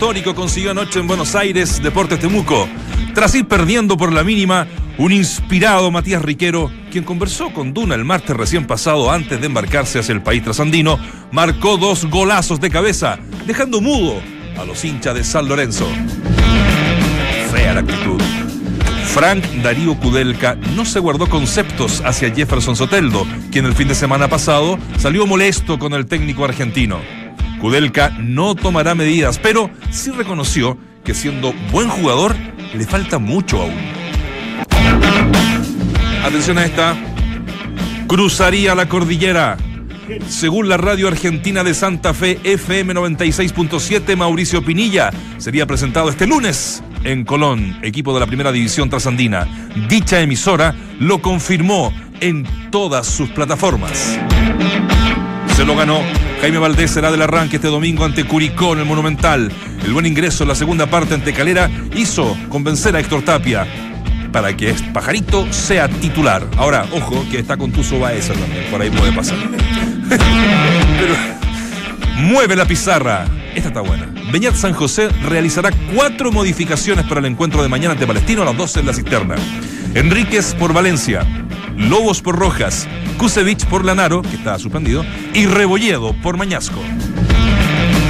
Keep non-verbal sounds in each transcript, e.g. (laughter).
histórico consiguió anoche en Buenos Aires Deportes Temuco. Tras ir perdiendo por la mínima, un inspirado Matías Riquero, quien conversó con Duna el martes recién pasado antes de embarcarse hacia el país trasandino, marcó dos golazos de cabeza, dejando mudo a los hinchas de San Lorenzo. Fea la actitud. Frank Darío Kudelka no se guardó conceptos hacia Jefferson Soteldo, quien el fin de semana pasado salió molesto con el técnico argentino. Kudelka no tomará medidas, pero sí reconoció que siendo buen jugador le falta mucho aún. Atención a esta. Cruzaría la cordillera. Según la radio argentina de Santa Fe FM 96.7, Mauricio Pinilla sería presentado este lunes en Colón, equipo de la primera división trasandina. Dicha emisora lo confirmó en todas sus plataformas. Se lo ganó. Jaime Valdés será del arranque este domingo ante Curicó en el Monumental. El buen ingreso en la segunda parte ante Calera hizo convencer a Héctor Tapia para que este Pajarito sea titular. Ahora, ojo, que está con Tuzo Baeza también, por ahí puede pasar. (laughs) Pero mueve la pizarra. Esta está buena. Beñat San José realizará cuatro modificaciones para el encuentro de mañana ante Palestino a las 12 en la cisterna. Enríquez por Valencia, Lobos por Rojas, Kusevich por Lanaro, que está suspendido, y Rebolledo por Mañasco.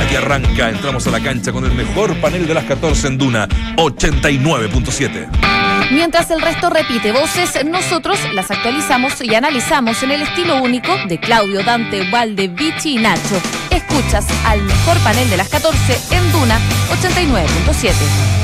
Aquí arranca, entramos a la cancha con el mejor panel de las 14 en Duna, 89.7. Mientras el resto repite voces, nosotros las actualizamos y analizamos en el estilo único de Claudio, Dante, Valde, Vichy y Nacho. Escuchas al mejor panel de las 14 en Duna 89.7.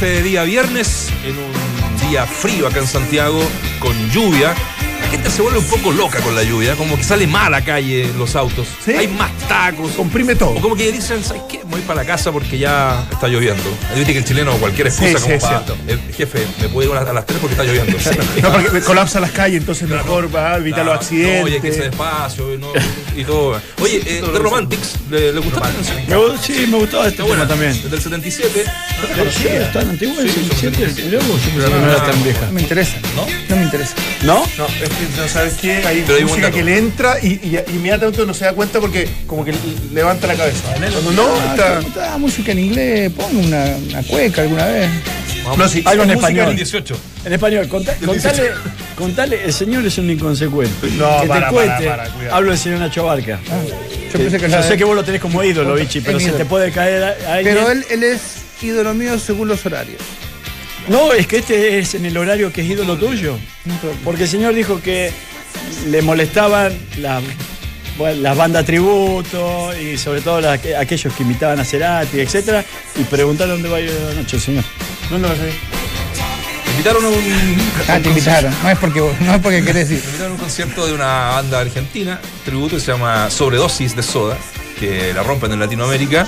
este día viernes, en un día frío acá en Santiago, con lluvia. La gente se vuelve un poco loca con la lluvia, como que sale mal a la calle los autos. ¿Sí? Hay más tacos. Comprime todo. O como que dicen, ¿sabes qué? Voy para la casa porque ya está lloviendo. Viste que el chileno cualquier excusa Sí, como sí, para, cierto. "Eh, jefe, me puedo ir a las- a las 3 porque está lloviendo. (laughs) No, porque me colapsa las calles, entonces mejor va a evitar los No, accidentes. Oye, que ese despacio y, no- y todo. Oye, eh, The Romantics, ¿le, le gustó la canción? Me sí, me gustó este tema también. Desde el 77. Sí, es tan antiguo el Sí, 77. Mirá vos, yo pensé que no era tan vieja. No me interesa. ¿No? No me interesa. ¿No? No, es que no sabes qué, hay Pero hay música dato. que le entra y, y, y inmediatamente uno se da cuenta porque como que levanta la cabeza. Cuando no, Ah. ¿cómo está música en inglés? Pongo una, una cueca alguna vez. No, sí, Algo en español. 18. En español, contá- contale, contale, el señor es un inconsecuente. No, que para, te cuente. para, para, cuidado. Hablo del señor Nacho Barca. Yo pensé que Yo sé que vos lo tenés como ídolo, Vichy, pero se ídolo. te puede caer a, a. Pero él, él es ídolo mío según los horarios. No, es que este es en el horario que es ídolo tuyo. Porque el señor dijo que le molestaban las, bueno, las bandas tributo y sobre todo las aquellos que imitaban a Cerati, etcétera, y preguntaron dónde va a ir la noche el señor. No, no, sí. Invitaron a un. Ah, te invitaron. No es porque, no es porque querés ir. Me invitaron a un concierto de una banda argentina, tributo, que se llama Sobredosis de Soda, que la rompen en Latinoamérica.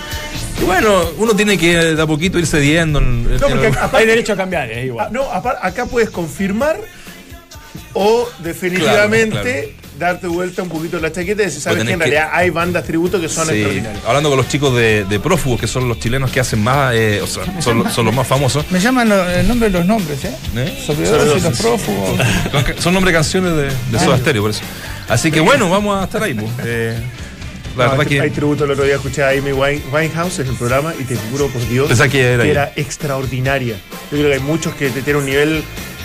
Y bueno, uno tiene que de a poquito ir cediendo. en- No, porque en- aparte- Hay derecho a cambiar, es Ah, igual. no, apar- acá puedes confirmar o definitivamente Claro, darte vuelta un poquito la chaqueta y decir, sabes que en que- realidad hay bandas tributo que son Sí, extraordinarias. hablando con los chicos de, de Prófugos, que son los chilenos que hacen más, eh, o sea, son, son los más famosos. Me llaman lo- el nombre de los nombres, ¿eh? ¿eh? Sobredosis, los prófugos. Son, son nombre de canciones de, de Soda Stereo, por eso. Así que bueno, vamos a estar ahí. pues. (laughs) Eh, la No, verdad hay que. tributo, el otro día escuché a Amy Wine- Winehouse en el programa y te juro por Dios que era ella. extraordinaria. Yo creo que hay muchos que tienen un nivel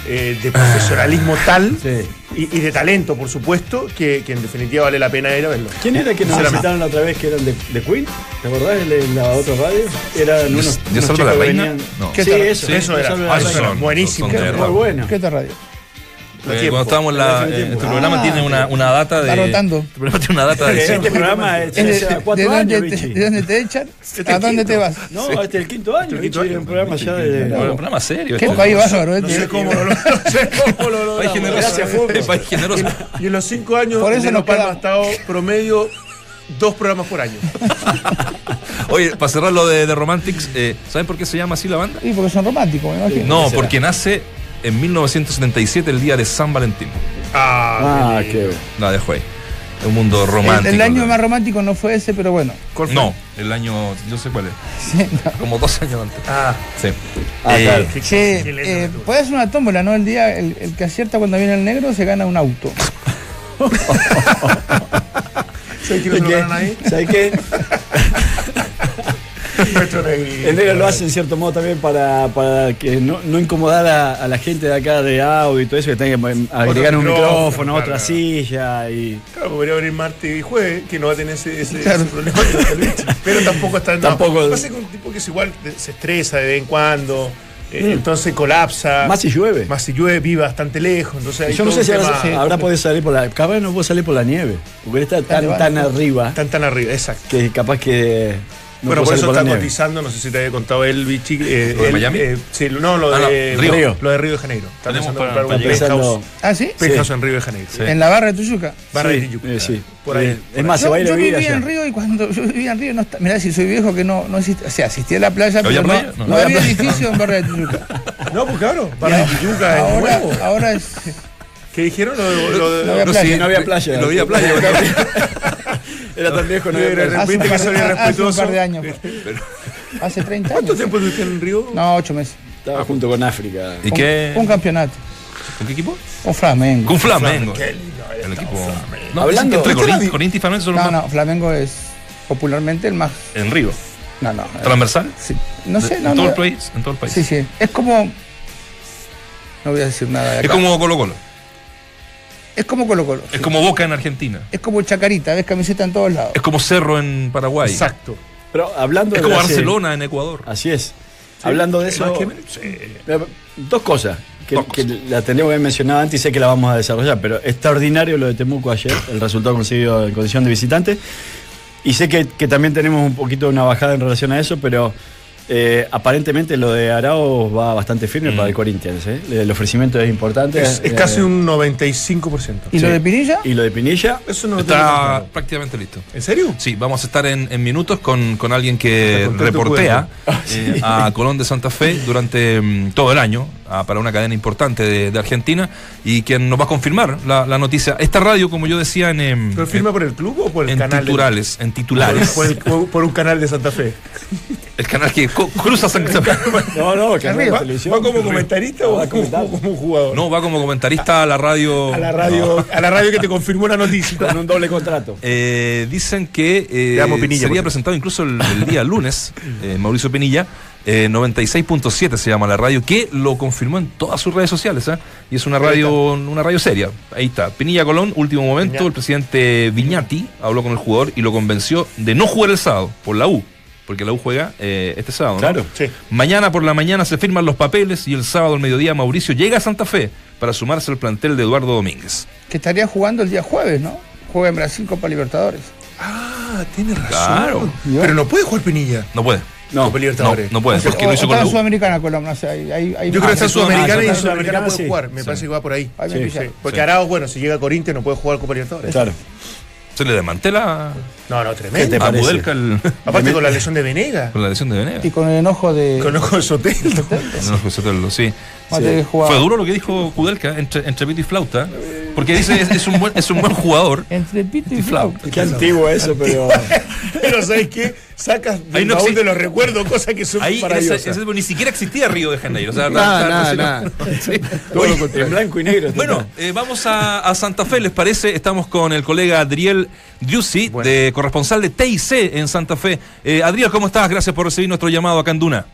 eh, de profesionalismo tal Sí. y, y de talento, por supuesto, que, que en definitiva vale la pena ir a verlo. ¿Quién era que nos visitaron la otra vez que eran de, de Queen? ¿Te acordás de la otra radio? Eran unos, ¿Dios unos la que reina? venían- No. Sí, ¿Qué tal? eso, Sí, eso era. Ah, eso era buenísimo. son de Muy bueno. ¿Qué otra radio? Eh, cuando estábamos en la, Hace eh, tiempo. este programa Ah. tiene una, una data de. Está rotando. (laughs) Este programa tiene una data de. Este programa es ¿Es de, cuatro de años, dónde te, Vichy. de dónde te echan? Este ¿A dónde te vas? No, este es el quinto año. El año. un programa ya de. Bueno, un programa serio. ¿Qué este. país bárbaro No este? sé cómo lo, no sé cómo lo. País generoso. Gracias, Fulvio. (laughs) País generoso. Y en los cinco años, Por eso nos ha estado promedio dos programas por año. (laughs) Oye, para cerrar lo de, de Romantics, eh, ¿saben por qué se llama así la banda? Sí, porque son románticos, me imagino. No, porque nace en 1977, el día de San Valentín. Ah, qué qué. La dejo ahí. Es un mundo romántico. el año ¿no? más romántico no fue ese, pero bueno. ¿Cuál fue? No, el año, yo sé cuál es. (laughs) Sí, no. Como dos años antes. Ah, Sí. Ah, Eh, claro. qué- Che, qué eh, puede hacer una tómbola, ¿no? El día, el, el que acierta cuando viene el negro se gana un auto. (laughs) ¿Sabes ahí? ¿Sabes qué? (laughs) Negro lo hace en cierto modo también para, para que no, no incomodar a, a la gente de acá de audio y todo eso, que tenga que agregar un micrófono, micrófono, claro, otra silla y. Claro, podría venir martes y jueves, que no va a tener ese, ese, Claro. ese problema. Pero tampoco está. no. Tampoco- Pasa que un tipo que es igual, se estresa de vez en cuando, eh, entonces colapsa. Más si llueve. Más si llueve, vive bastante lejos. Entonces hay Yo no sé si habrá, tema- habrá podido salir por la. Capaz no puede salir por la nieve. Porque él está tan, tan vale. arriba Tan tan arriba, exacto. que capaz que. No bueno, por eso está cotizando, no sé si te había contado él, Vichy. eh, ¿Lo de él, Miami? eh, sí, no, lo Ah, no, de Río. Lo de Río de Janeiro. Está pensando para- comprar un. Pensando- ¿Ah, sí? penthouse en Río de Janeiro. Sí. En la barra de Tuyuca. Barra Sí, de Tijuca. eh, sí. Por ahí. Eh, por es más, se Yo, va a ir a yo vivir vivía allá. en Río y cuando yo vivía en Río, no está, mirá, si soy viejo que no, no existe, o sea, asistía a la playa, ¿Había pero no, No. no No había edificio en Barra de (laughs) Tuyuca. No, pues claro, Barra de Tijuca es Ahora, nuevo. ahora es. ¿Qué dijeron? Lo de, No había playa. sí, No había playa. No había playa. (laughs) Era tan viejo, no Era- Viste que soy hace un irrespetuoso. par de años. (laughs) Hace 30 ¿Cuánto años. tiempo estuviste en Río? No, 8 meses. Estaba junto con África. ¿Y Un- qué? Un campeonato. ¿Con qué equipo? Un Flamengo. Con Flamengo. Qué lindo El equipo. Flamengo. No, Hablando- entre ¿Viste la Corin- vi- Corinthians y Flamengo son los No, más- no, Flamengo es popularmente el más. En Río. No, no. ¿Transversal? Sí. No sé, en no, todo no. el país. En todo el país. Sí, sí. Es como. No voy a decir nada de Es acá. como Colo Colo. Es como Colo Colo. Es como Boca en Argentina. Es como Chacarita, ves camiseta en todos lados. Es como Cerro en Paraguay. Exacto. Pero hablando Es de como la serie- Barcelona en Ecuador. Así es. Hablando de eso. Que sí. Eh, Dos cosas que, Dos que cosas. la tenemos que haber mencionado antes y sé que la vamos a desarrollar, pero extraordinario lo de Temuco ayer, el resultado conseguido en condición de visitante. Y sé que, que también tenemos un poquito una bajada en relación a eso, pero eh, aparentemente lo de Arao va bastante firme Mm. para el Corinthians. ¿eh? El ofrecimiento es importante. Es, es eh, casi un 95%. ¿Y lo de Pinilla? Y lo de Pinilla, Eso no Está prácticamente listo. ¿En serio? Sí, vamos a estar en, en minutos con, con alguien que reportea Ah, eh, a Colón de Santa Fe durante mm, todo el año ah, para una cadena importante de, de Argentina y quien nos va a confirmar la, la noticia. Esta radio, como yo decía en, em, ¿Pero firma por el club o por el en canal? de- titulares, en titulares, por el- por- por un canal de Santa Fe. (laughs) el canal que cruza Santa Fe. (laughs) no, no, que Arriba. ¿Va, va como comentarista o Va como, como un jugador? No, va como comentarista a la radio. A la radio, a la radio que te confirmó una noticia. Con un doble contrato. Eh, dicen que eh, Pinilla, sería por presentado incluso el, el día lunes, (laughs) eh, Mauricio Pinilla, eh, 96.7 se llama la radio, que lo confirmó en todas sus redes sociales, ¿ah? y es una radio, una radio seria. Ahí está, Pinilla Colón, último momento, Viñati. el presidente Viñati habló con el jugador y lo convenció de no jugar el sábado por la U, porque la U juega eh, este sábado. ¿no? Claro. Sí. Mañana por la mañana se firman los papeles y el sábado al mediodía Mauricio llega a Santa Fe para sumarse al plantel de Eduardo Domínguez. Que estaría jugando el día jueves, ¿no? Juega en Brasil Copa Libertadores. Ah, tiene razón. Claro. Pero no puede jugar Pinilla. No puede. No, Copa No, Libertadores. no puede, porque o- hizo o con la U. Sudamericana, Colombia. O sea, hay, hay, hay Yo creo que está Sudamericana y Sudamericana puede sí. jugar. Me Sí. parece que va por ahí. Sí. Porque Sí. Arao, bueno, si llega a Corinthians no puede jugar Copa Libertadores. Claro. Se le desmantela No, no, ¿Qué te tremendo. parece? Budelka el- Aparte con la lesión de Venega. con la lesión de Venegas. Y con el enojo de. Conozco el Sotel. No, José Tello, sí. Va a tener que jugar. Fue duro lo que dijo Kudelka entre, entre pito y flauta. Porque dice, es, es un, buen, es un buen jugador. Entre pito y flauta. Qué antiguo eso, pero. (laughs) Pero ¿sabes qué? Sacas Ahí del no baúl de los recuerdos cosas que son Ahí ese- ni siquiera existía Río de Janeiro. O sea, Nada, nada, (laughs) sí. Sí. En blanco y negro. Bueno, eh, vamos a, a Santa Fe, ¿les parece? Estamos con el colega Adriel Driussi, de corresponsal de TIC en Santa Fe. Eh, Adriel, ¿cómo estás? Gracias por recibir nuestro llamado acá en Duna.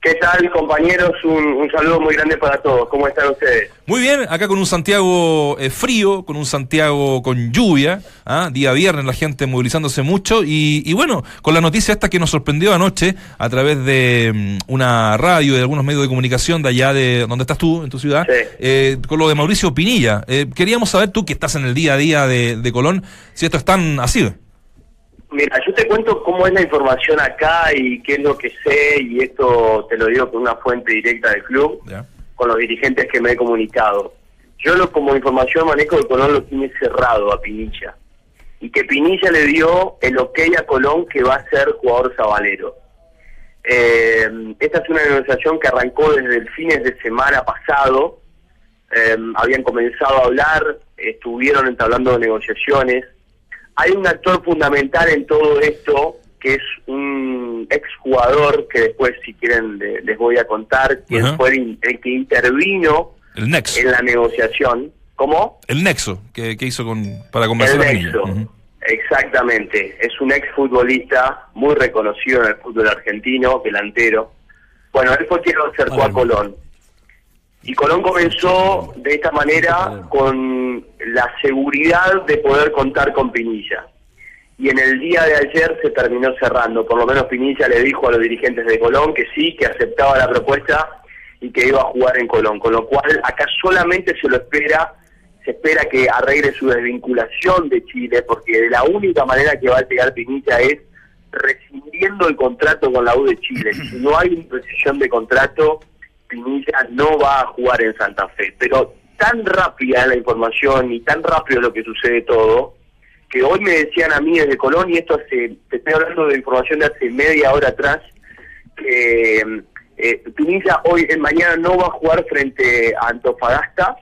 ¿Qué tal, compañeros? Un, un saludo muy grande para todos. ¿Cómo están ustedes? Muy bien, acá con un Santiago eh, frío, con un Santiago con lluvia, ¿ah? día viernes la gente movilizándose mucho y, y bueno, con la noticia esta que nos sorprendió anoche a través de mm, una radio y de algunos medios de comunicación de allá de donde estás tú, en tu ciudad, Sí. eh, con lo de Mauricio Pinilla. Eh, queríamos saber tú que estás en el día a día de, de Colón, si esto es tan así. Mira, yo te cuento cómo es la información acá y qué es lo que sé, y esto te lo digo con una fuente directa del club, con los dirigentes que me he comunicado. Yo lo, como información manejo de Colón lo tiene cerrado a Pinilla. Y que Pinilla le dio el ok a Colón que va a ser jugador sabalero. Eh, esta es una negociación que arrancó desde el fines de semana pasado. Eh, habían comenzado a hablar, estuvieron entablando negociaciones. Hay un actor fundamental en todo esto, que es un exjugador, que después, si quieren, le- les voy a contar, quien fue el, el que intervino El nexo. en la negociación. ¿Cómo? El nexo que, que hizo con, para El a Pinilla. nexo. Exactamente. Es un exfutbolista muy reconocido en el fútbol argentino, delantero. Bueno, él fue quien lo acercó a Colón. Y Colón comenzó de esta manera con la seguridad de poder contar con Pinilla. Y en el día de ayer se terminó cerrando. Por lo menos Pinilla le dijo a los dirigentes de Colón que sí, que aceptaba la propuesta y que iba a jugar en Colón. Con lo cual acá solamente se lo espera, se espera que arregle su desvinculación de Chile, porque de la única manera que va a llegar Pinilla es rescindiendo el contrato con la U de Chile. Si no hay una rescisión de contrato, Pinilla no va a jugar en Santa Fe. Pero tan rápida la información y tan rápido lo que sucede todo, que hoy me decían a mí desde Colón, y esto hace, te estoy hablando de información de hace media hora atrás, que eh, Pinilla hoy, en mañana no va a jugar frente a Antofagasta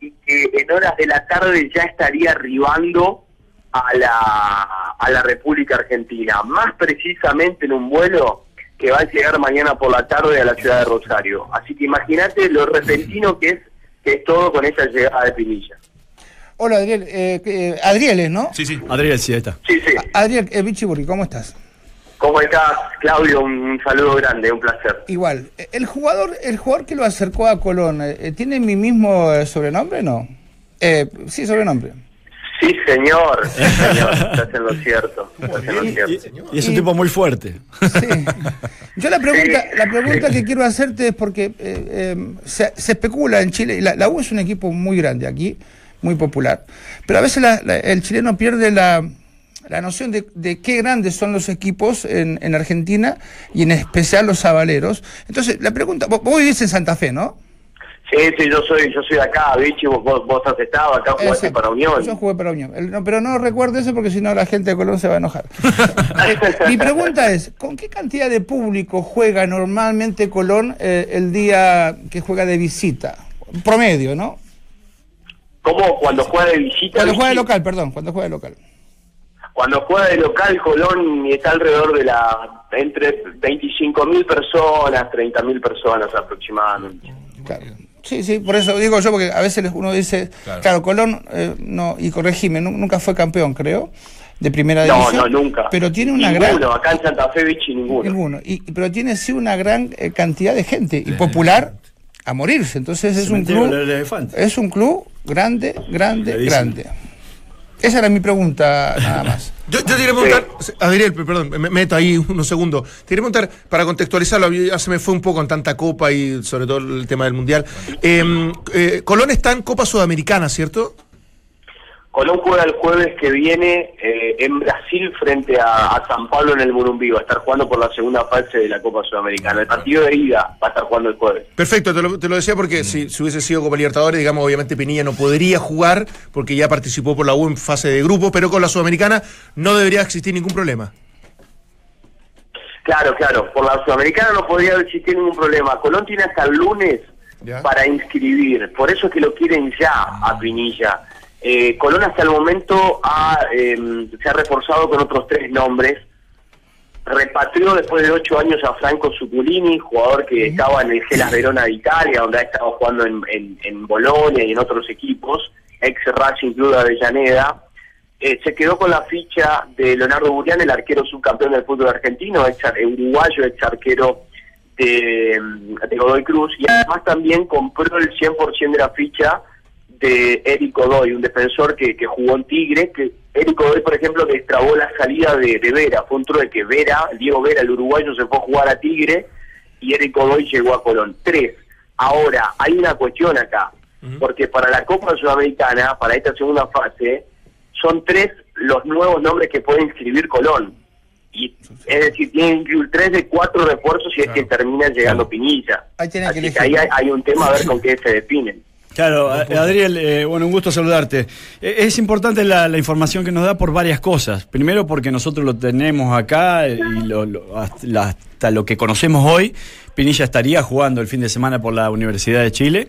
y que en horas de la tarde ya estaría arribando a la, a la República Argentina, más precisamente en un vuelo que va a llegar mañana por la tarde a la ciudad de Rosario. Así que imagínate lo repentino que es, que es todo con esa llegada de Pinilla. Hola, Adriel. Eh, eh, Adrieles, ¿no? Sí, sí. Adriel, sí, ahí está. Sí, sí. Adriel, eh, Bichiburri, ¿cómo estás? ¿Cómo estás, Claudio? Un, un saludo grande, un placer. Igual. El jugador, el jugador que lo acercó a Colón, eh, ¿tiene mi mismo eh, sobrenombre no? Eh, sí, sobrenombre. Sí, señor. Sí, señor. (laughs) Estás en lo cierto. Estás en lo Y, cierto. y es un tipo muy fuerte. Sí. Yo la pregunta, Sí. la pregunta que quiero hacerte es porque eh, eh, se, se especula en Chile, y la, la U es un equipo muy grande aquí, muy popular, pero a veces la- la- el chileno pierde la, la noción de, de qué grandes son los equipos en, en Argentina y en especial los sabaleros. Entonces, la pregunta, vos, vos vivís en Santa Fe, ¿no? Sí, sí, yo soy, yo soy de acá, Vichy, vos, vos, has estado acá, jugaste Exacto. para Unión. Yo jugué para Unión. El- no, pero no recuerdo eso porque si no la gente de Colón se va a enojar. (laughs) Mi pregunta es, ¿con qué cantidad de público juega normalmente Colón eh, el día que juega de visita? Promedio, ¿no? ¿Cómo cuando juega de visita? Cuando juega de local, perdón, cuando juega de local. Cuando juega de local, Colón está alrededor de la entre 25 mil personas, 30 mil personas aproximadamente. Claro. Sí, sí, por eso digo yo, porque a veces uno dice, claro, Colón, eh, no, y corregime, nu- nunca fue campeón, creo, de primera No, división. no, nunca. Pero tiene una ninguno, gran... acá en Santa Fe, Vichy, ninguno. Ninguno. Y, pero tiene sí una gran eh, cantidad de gente y popular a morirse. Entonces es un club. Es un club grande, grande, grande. Esa era mi pregunta nada más. (laughs) Yo, yo te quería preguntar, Adriel, perdón, me meto ahí unos segundos. Te quería preguntar, para contextualizarlo, ya se me fue un poco en tanta copa y sobre todo el tema del mundial. Eh, eh, Colón está en Copa Sudamericana, ¿cierto? Colón juega el jueves que viene eh, en Brasil frente a, a San Pablo en el Morumbí. Va a estar jugando por la segunda fase de la Copa Sudamericana. El partido de ida va a estar jugando el jueves. Perfecto, te lo, te lo decía porque si, si hubiese sido Copa Libertadores, digamos, obviamente Pinilla no podría jugar porque ya participó por la U en fase de grupo, pero con la Sudamericana no debería existir ningún problema. Claro, claro. Por la Sudamericana no podría existir ningún problema. Colón tiene hasta el lunes Ya. para inscribir. Por eso es que lo quieren ya a Pinilla. Eh, Colón hasta el momento ha, eh, se ha reforzado con otros tres nombres. Repatrió después de ocho años a Franco Zuculini, jugador que estaba en el Gelas Verona de Italia, donde ha estado jugando en, en, en Bolonia y en otros equipos, ex Racing Club de Avellaneda. Eh, se quedó con la ficha de Leonardo Burián, el arquero subcampeón del fútbol argentino, ex uruguayo, ex arquero de, mm, de Godoy Cruz, y además también compró el 100% de la ficha de Eric Godoy, un defensor que, que jugó en Tigre, que Eric Godoy, por ejemplo, que trabó la salida de, de Vera, fue un trueque, Vera, Diego Vera, el uruguayo, se fue a jugar a Tigre, y Eric Godoy llegó a Colón. Tres. Ahora, hay una cuestión acá, porque para la Copa Sudamericana, para esta segunda fase, son tres los nuevos nombres que puede inscribir Colón. Y, es decir, tienen que incluir tres de cuatro refuerzos si es que termina llegando Pinilla. Ahí que Así que ahí hay, hay un tema a ver con qué se definen. Claro, Adriel, eh, bueno, un gusto saludarte. Eh, Es importante la, la información que nos da por varias cosas. Primero porque nosotros lo tenemos acá y lo- lo- hasta, la- hasta lo que conocemos hoy, Pinilla estaría jugando el fin de semana por la Universidad de Chile.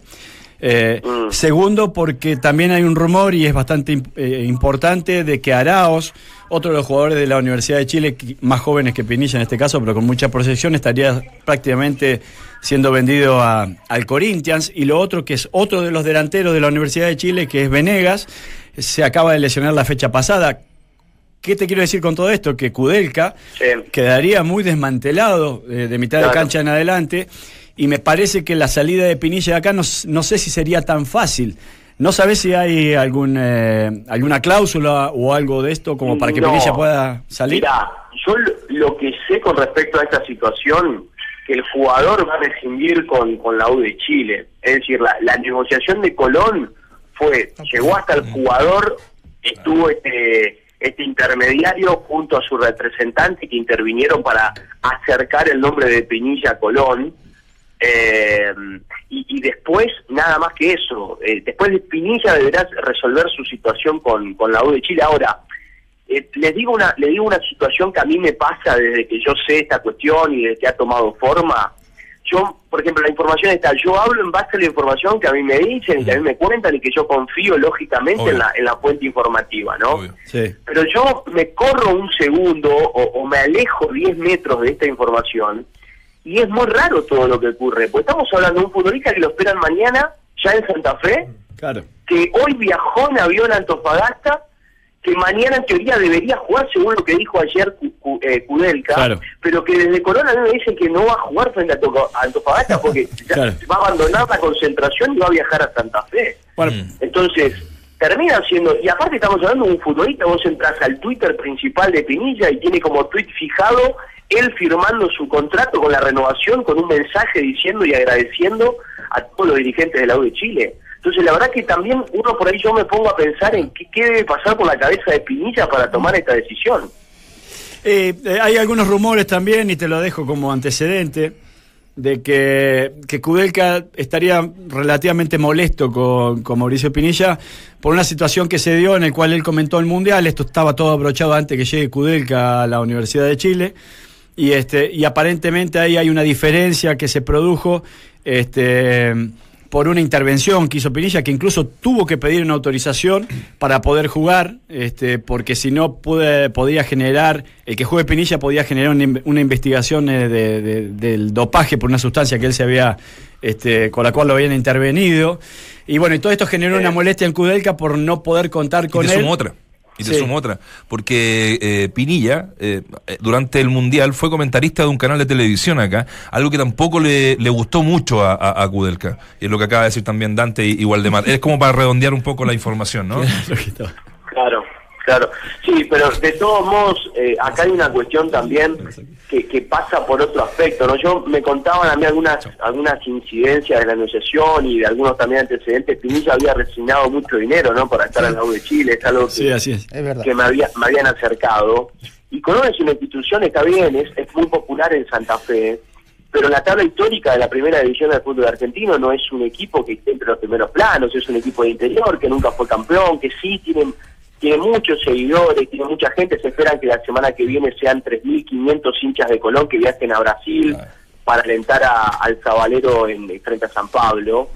Eh, Mm. Segundo, porque también hay un rumor y es bastante eh, importante de que Araos, otro de los jugadores de la Universidad de Chile, más jóvenes que Pinilla en este caso, pero con mucha proyección, estaría prácticamente siendo vendido a- al Corinthians. Y lo otro, que es otro de los delanteros de la Universidad de Chile, que es Venegas, se acaba de lesionar la fecha pasada. ¿Qué te quiero decir con todo esto? Que Kudelka Sí. quedaría muy desmantelado eh, de mitad de cancha en adelante y me parece que la salida de Pinilla de acá no, no sé si sería tan fácil. ¿No sabes si hay algún, eh, alguna cláusula o algo de esto como para que No. Pinilla pueda salir? Mira, yo lo, lo que sé con respecto a esta situación, que el jugador va a rescindir con, con la U de Chile. Es decir, la, la negociación de Colón fue, llegó hasta el jugador, estuvo este, este intermediario junto a su representante que intervinieron para acercar el nombre de Pinilla a Colón. Eh, y, y después, nada más que eso. Eh, después de Pinilla deberá resolver su situación con, con la U de Chile. Ahora, eh, les digo una les digo una situación que a mí me pasa desde que yo sé esta cuestión y desde que ha tomado forma. Yo, por ejemplo, la información está, yo hablo en base a la información que a mí me dicen y que a mí me cuentan y que yo confío lógicamente Obvio. en la, en la fuente informativa, ¿no? Sí. Pero yo me corro un segundo o, o me alejo 10 metros de esta información y es muy raro todo lo que ocurre. Pues estamos hablando de un futbolista que lo esperan mañana ya en Santa Fe, Claro. que hoy viajó en avión a Antofagasta, que mañana en teoría debería jugar según lo que dijo ayer Cu- Cu- eh, Kudelka, Claro. pero que desde Corona me dicen que no va a jugar frente a, Antofagasta (laughs) porque ya Claro. va a abandonar la concentración y va a viajar a Santa Fe. Bueno, Entonces, termina siendo, y aparte estamos hablando de un futbolista, vos entras al Twitter principal de Pinilla y tiene como tweet fijado él firmando su contrato con la renovación con un mensaje diciendo y agradeciendo a todos los dirigentes de la U de Chile. Entonces, la verdad que también uno por ahí yo me pongo a pensar en qué, debe pasar por la cabeza de Pinilla para tomar esta decisión. Eh, eh, hay algunos rumores también, y te lo dejo como antecedente, de que, que Kudelka estaría relativamente molesto con, con Mauricio Pinilla por una situación que se dio en el cual él comentó el Mundial. Esto estaba todo abrochado antes que llegue Kudelka a la Universidad de Chile. Y, este, y aparentemente ahí hay una diferencia que se produjo este, por una intervención que hizo Pinilla, que incluso tuvo que pedir una autorización para poder jugar, este, porque si no pude, podía generar, el que juegue Pinilla podía generar una, una investigación eh, de- de- del dopaje por una sustancia que él se había, este, con la cual lo habían intervenido. Y bueno, y todo esto generó una molestia en Kudelka por no poder contar Y con te él. sumo otra. Y te Sí. sumo otra. Porque eh, Pinilla, eh, durante el Mundial, fue comentarista de un canal de televisión acá, algo que tampoco le, le gustó mucho a, a, a Kudelka. Y es lo que acaba de decir también Dante y, y Waldemar. Es como para redondear un poco la información, ¿no? (laughs) Claro, claro. Sí, pero de todos modos, eh, acá hay una cuestión también que, que pasa por otro aspecto, ¿no? Yo me contaban a mí algunas algunas incidencias de la negociación y de algunos también antecedentes. Pinilla había resignado mucho dinero, ¿no? Para estar en la U de Chile, es algo que, Sí, así es. Que me, había, me habían acercado. Y Colón es una institución, está bien, es, es muy popular en Santa Fe, pero la tabla histórica de la primera división del fútbol argentino no es un equipo que esté entre los primeros planos, es un equipo de interior que nunca fue campeón, que sí tiene, tiene muchos seguidores, tiene mucha gente, se esperan que la semana que viene sean 3.500 hinchas de Colón que viajen a Brasil. para alentar a- al Zabalero en, frente a San Pablo.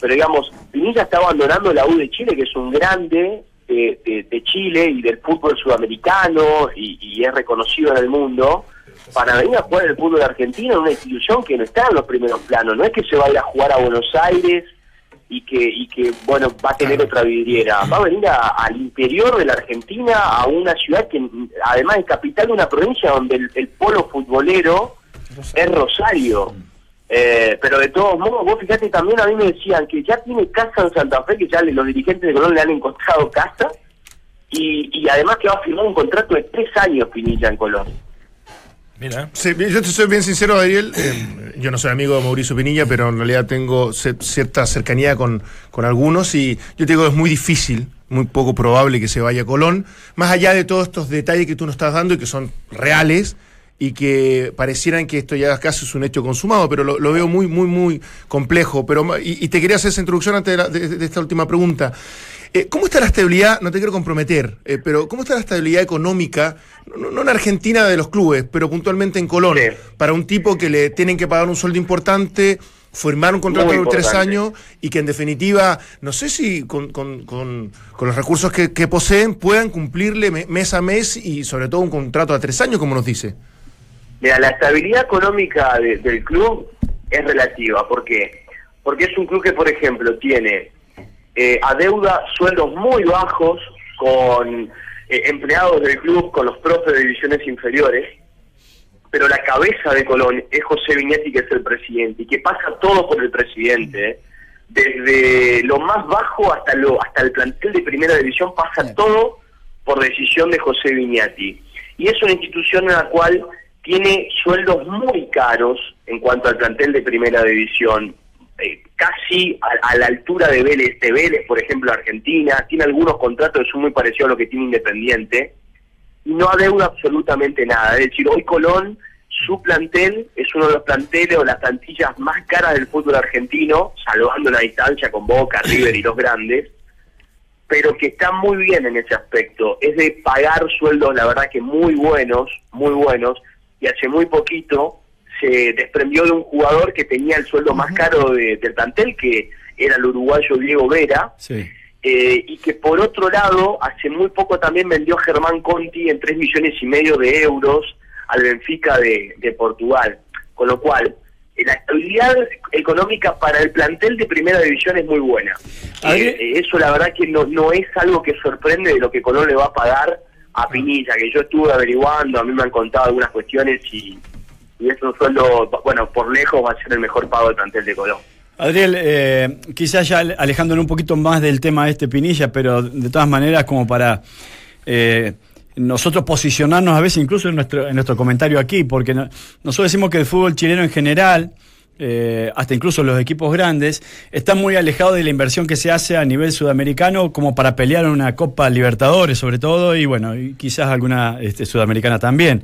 Pero digamos, Pinilla está abandonando la U de Chile, que es un grande de, de- de Chile y del fútbol sudamericano y, y es reconocido en el mundo, para venir a jugar el fútbol argentino en una institución que no está en los primeros planos. No es que se vaya a jugar a Buenos Aires y que, y que bueno, va a tener otra vidriera. Va a venir a- al interior de la Argentina, a una ciudad que además es capital de una provincia donde el, el polo futbolero es Rosario. Eh, pero de todos modos, vos fíjate, también a mí me decían que ya tiene casa en Santa Fe, que ya le- los dirigentes de Colón le han encontrado casa, y, y además que va a firmar un contrato de tres años Pinilla en Colón. Mira. Yo te soy bien sincero, Ariel. eh, yo no soy amigo de Mauricio Pinilla, pero en realidad tengo cierta cercanía con, con algunos y yo te digo, es muy difícil, muy poco probable que se vaya Colón, más allá de todos estos detalles que tú nos estás dando y que son reales y que parecieran que esto ya casi es un hecho consumado, pero lo, veo muy, muy, muy complejo. Pero, y, y te quería hacer esa introducción antes de, la- de esta última pregunta. Eh, ¿Cómo está la estabilidad? No te quiero comprometer, eh, pero ¿cómo está la estabilidad económica, no, no en Argentina de los clubes, pero puntualmente en Colón, Sí. para un tipo que le tienen que pagar un sueldo importante, firmar un contrato de tres años y que en definitiva, no sé si con, con- con- con los recursos que, que poseen puedan cumplirle me- mes a mes y sobre todo un contrato a tres años, como nos dice? Mira, la estabilidad económica de- del club es relativa. ¿Por qué? Porque es un club que, por ejemplo, tiene eh, adeuda sueldos muy bajos con eh, empleados del club, con los profes de divisiones inferiores, pero la cabeza de Colón es José Viñetti, que es el presidente, y que pasa todo por el presidente. ¿eh? Desde lo más bajo hasta lo hasta el plantel de primera división pasa todo por decisión de José Viñati. Y es una institución en la cual tiene sueldos muy caros en cuanto al plantel de primera división, eh, casi a, a la altura de Vélez, de Vélez, por ejemplo, Argentina, tiene algunos contratos que son muy parecidos a lo que tiene Independiente, y no adeuda absolutamente nada. Es decir, hoy Colón, su plantel es uno de los planteles o las plantillas más caras del fútbol argentino, salvando la distancia con Boca, River y los grandes, pero que está muy bien en ese aspecto. Es de pagar sueldos, la verdad que muy buenos, muy buenos, y hace muy poquito se desprendió de un jugador que tenía el sueldo más caro de- del plantel, que era el uruguayo Diego Vera, Sí. eh, y que por otro lado, hace muy poco también vendió Germán Conti en 3 millones y medio de euros al Benfica de, de Portugal. Con lo cual, eh, la estabilidad económica para el plantel de primera división es muy buena. Eh, eh, eso la verdad que no, no es algo que sorprende de lo que Colón le va a pagar a Pinilla, que yo estuve averiguando, a mí me han contado algunas cuestiones y, y es un bueno, por lejos va a ser el mejor pago del plantel de Colón. Adriel, eh, quizás ya alejándonos un poquito más del tema de este Pinilla, pero de todas maneras como para eh, nosotros posicionarnos a veces incluso en nuestro, en nuestro comentario aquí, porque no- nosotros decimos que el fútbol chileno en general, eh, hasta incluso los equipos grandes, está muy alejado de la inversión que se hace a nivel sudamericano como para pelear una Copa Libertadores sobre todo, y bueno, y quizás alguna este, sudamericana también.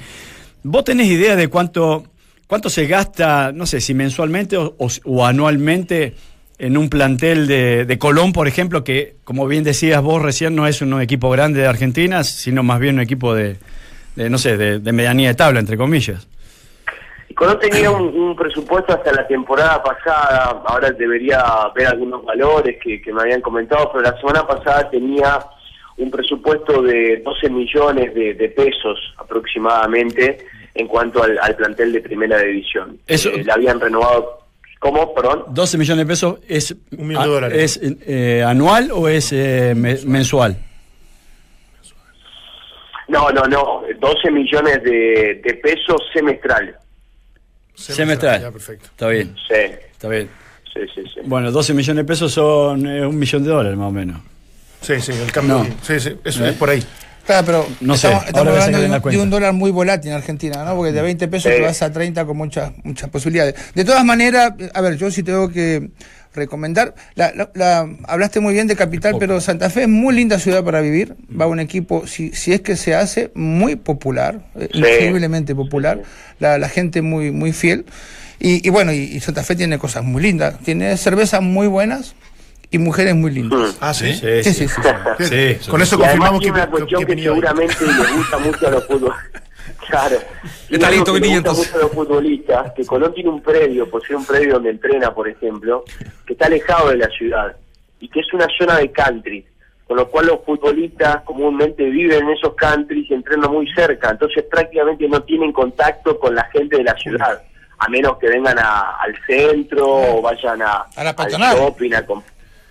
¿Vos tenés idea de cuánto, cuánto se gasta, no sé, si mensualmente o, o- anualmente en un plantel de, de Colón, por ejemplo, que, como bien decías vos recién, no es un equipo grande de Argentina, sino más bien un equipo de, de, no sé, de, de medianía de tabla, entre comillas? Colón tenía un, un presupuesto hasta la temporada pasada, ahora debería ver algunos valores que, que me habían comentado, pero la semana pasada tenía un presupuesto de 12 millones de, de pesos aproximadamente en cuanto al, al plantel de primera división. Eso- Eh, le habían renovado, ¿cómo? Perdón. 12 millones de pesos es, Un millón de dólares. ¿es eh, anual o es eh, me- mensual? No, no, no, 12 millones de, de pesos semestrales. Semestral. Ya, perfecto. Está bien, Sí, está bien. sí, sí. sí. Bueno, 12 millones de pesos son eh, un millón de dólares más o menos. Sí, sí, el cambio. No. Sí, sí, eso ¿Eh? es por ahí. Claro, pero No sé, estamos, ahora estamos hablando de un, de un dólar muy volátil en Argentina, ¿no? Porque de 20 pesos Sí. te vas a 30 con muchas muchas posibilidades. De todas maneras, a ver, yo sí tengo que recomendar, la, la- la- hablaste muy bien de Capital, pero Santa Fe es muy linda ciudad para vivir, va un equipo, si, si es que se hace, muy popular, eh, Sí. increíblemente popular, la, la gente muy, muy fiel. Y, y bueno, y, y Santa Fe tiene cosas muy lindas, tiene cervezas muy buenas y mujeres muy lindas. Ah, sí. Sí, sí, sí. Bien. Sí, Con eso Y confirmamos que, una cuestión que seguramente le gusta mucho a los, futbol- (laughs) Claro. Y Está algo listo, que me Pinilla, gusta entonces. mucho de los futbolistas, que Colón tiene un predio, por ser un predio donde entrena, por ejemplo, que está alejado de la ciudad y que es una zona de country, con lo cual los futbolistas comúnmente viven en esos countries y entrenan muy cerca, entonces prácticamente no tienen contacto con la gente de la ciudad, a menos que vengan a- al centro o vayan a, A la al shopping, a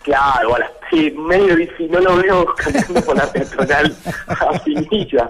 Claro, sí, medio difícil, no lo veo (laughs) caminando por la peatonal a Pinilla.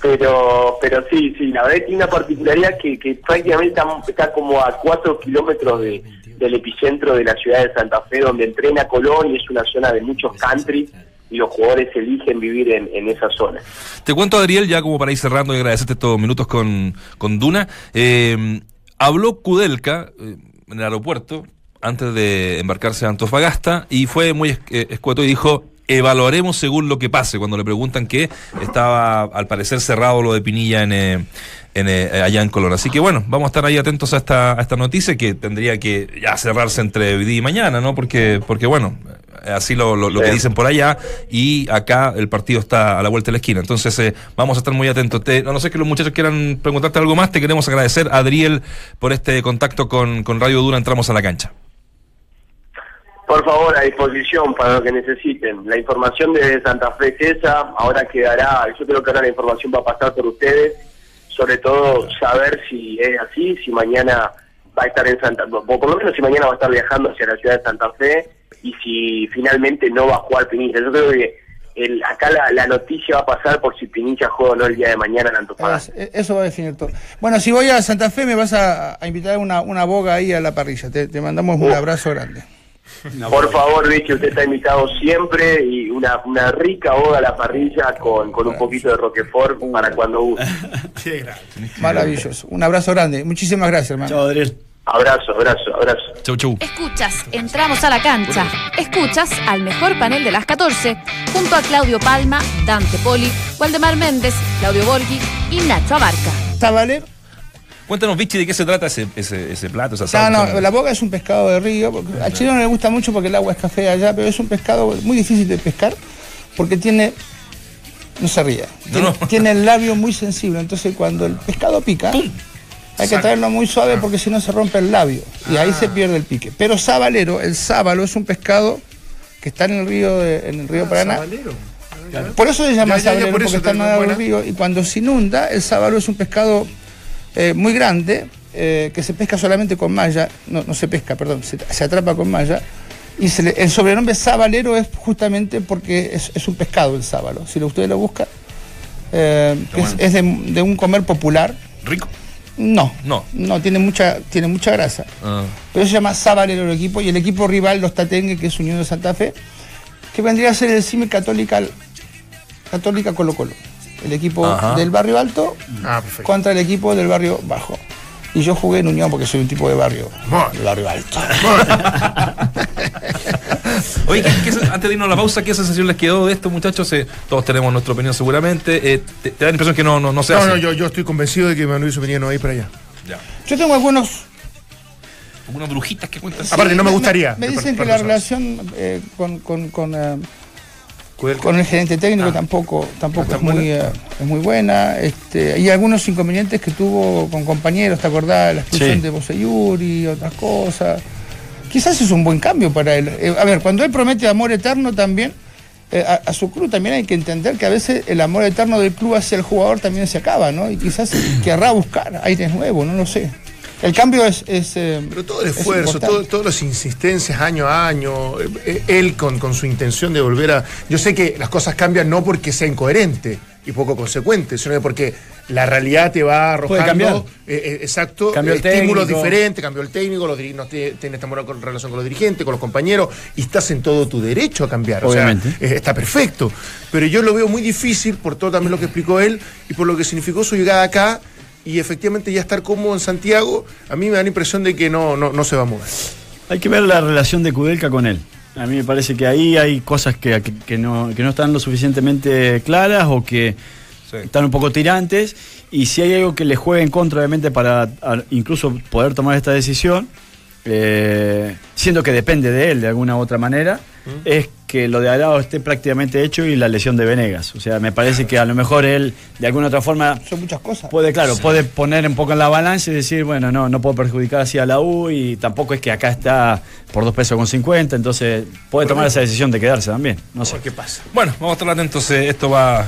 Pero, pero sí, sí, la verdad tiene una particularidad que, prácticamente está, está como a cuatro kilómetros de, del epicentro de la ciudad de Santa Fe, donde entrena Colón y es una zona de muchos country y los jugadores eligen vivir en, en esa zona. Te cuento, Adriel, ya como para ir cerrando y agradecerte estos minutos con, con Duna. eh, habló Kudelka eh, en el aeropuerto antes de embarcarse a Antofagasta y fue muy eh, escueto y dijo. Evaluaremos según lo que pase. Cuando le preguntan que estaba al parecer cerrado lo de Pinilla en, eh, en, eh, allá en Colón. Así que bueno, vamos a estar ahí atentos a esta, a esta noticia que tendría que ya cerrarse entre hoy día y mañana, ¿no? Porque, porque bueno, así lo, lo- lo que dicen por allá y acá el partido está a la vuelta de la esquina. Entonces eh, vamos a estar muy atentos. Te- a no sé que los muchachos quieran preguntarte algo más, te queremos agradecer, Adriel, por este contacto con, con Radio Dura. Entramos a la cancha. Por favor, a disposición para lo que necesiten. La información desde Santa Fe es esa. Ahora quedará, yo creo que ahora la información va a pasar por ustedes. Sobre todo saber si es así, si mañana va a estar en Santa o por lo menos si mañana va a estar viajando hacia la ciudad de Santa Fe y si finalmente no va a jugar Pinilla. Yo creo que el, acá la, la noticia va a pasar por si Pinilla juega o no el día de mañana en Antofagasta. Es- Eso va a definir todo. Bueno, si voy a Santa Fe, me vas a, a invitar una, una boga ahí a la parrilla. Te, te mandamos un Uh. abrazo grande. (laughs) Por favor, Vichy, usted está invitado siempre y una, una rica boda a la parrilla con, con un poquito de Roquefort para cuando guste. (laughs) Maravilloso. Un abrazo grande. Muchísimas gracias, hermano. Chao, Adriel. Abrazo, abrazo, abrazo. Chau, chau. Escuchas, entramos a la cancha. Escuchas al mejor panel de las 14, junto a Claudio Palma, Dante Poli, Waldemar Méndez, Claudio Borghi y Nacho Abarca. Sabaler. Cuéntanos, Vichy, de qué se trata ese, ese, ese plato, esa No, salsa. no, la boga es un pescado de río. porque al chileno le gusta mucho porque el agua es café allá, pero es un pescado muy difícil de pescar porque tiene. No se ría. Tiene, no. tiene el labio muy sensible. Entonces, cuando el pescado pica, hay que traerlo muy suave porque si no se rompe el labio. Y ahí se pierde el pique. Pero sabalero, el sábalo es un pescado que está en el río, de- en el río Paraná. Por eso se llama Ya, ya, ya, sabalero, por porque está en el río. Y cuando se inunda, el sábalo es un pescado eh, muy grande, eh, que se pesca solamente con malla, no, no se pesca, perdón, se, se atrapa con malla. Y se le- el sobrenombre sabalero es justamente porque es, es un pescado el sábalo. Si lo- usted lo busca, eh, es, es de, de un comer popular. Rico. No, No. no tiene mucha, tiene mucha grasa. Ah. Pero se llama Sabalero el equipo y el equipo rival, los Tatengue, que es Unión de Santa Fe, que vendría a ser el CIMI Católica, Católica Colo Colo. El equipo Ajá. del barrio alto Ah, contra el equipo del barrio bajo. Y yo jugué en Unión porque soy un tipo de barrio, barrio alto. (laughs) Oye, ¿qué- qué se- antes de irnos a la pausa, ¿qué sensación les quedó de esto, muchachos? Eh, todos tenemos nuestra opinión seguramente. Eh, te, te da la impresión que no, no, no se No, hace? no, yo, yo estoy convencido de que Manuel Venía no va a ir para allá. Ya. Yo tengo algunos... Algunas brujitas que cuentan. Aparte, no me gustaría. Me, dicen que la relación eh, con, con, con, eh, Kudelka. Con el gerente técnico Ah. tampoco, tampoco ¿No es, muy, eh, es muy buena. Este, hay algunos inconvenientes que tuvo con compañeros, ¿te acordás? La expulsión Sí. de Boseyuri y otras cosas. Quizás es un buen cambio para él. Eh, a ver, cuando él promete amor eterno también, eh, a, a su club también hay que entender que a veces el amor eterno del club hacia el jugador también se acaba, ¿no? Y quizás (clears throat) querrá buscar aires nuevos, no lo sé. El cambio es... es, eh, Pero todo el es esfuerzo, todo, todas las insistencias año a año, eh, él con, con su intención de volver a... Yo sé que las cosas cambian no porque sea incoherente y poco consecuente, sino que porque la realidad te va arrojando... cambiar. eh, eh, exacto, Cambió el estímulos técnico. diferentes, cambió el técnico, los no tienes con- relación con los dirigentes, con los compañeros, y estás en todo tu derecho a cambiar. Obviamente. O sea, eh, está perfecto. Pero yo lo veo muy difícil por todo también lo que explicó él y por lo que significó su llegada acá y efectivamente ya estar cómodo en Santiago, a mí me da la impresión de que no, no, no se va a mover. Hay que ver la relación de Kudelka con él. A mí me parece que ahí hay cosas que, que- que no, que no están lo suficientemente claras o que Sí. están un poco tirantes. Y si hay algo que le juegue en contra, obviamente, para a- incluso poder tomar esta decisión, eh, siendo que depende de él de alguna u otra manera, es que lo de Arao esté prácticamente hecho y la lesión de Venegas. O sea, me parece que a lo mejor él, de alguna otra forma, Son muchas cosas. puede, claro, puede poner un poco en la balanza y decir, bueno, no, no puedo perjudicar así a la U y tampoco es que acá está por dos pesos con 50, entonces puede tomar esa decisión de quedarse también. No sé. ¿Qué pasa? Bueno, vamos a estar atentos. Esto va,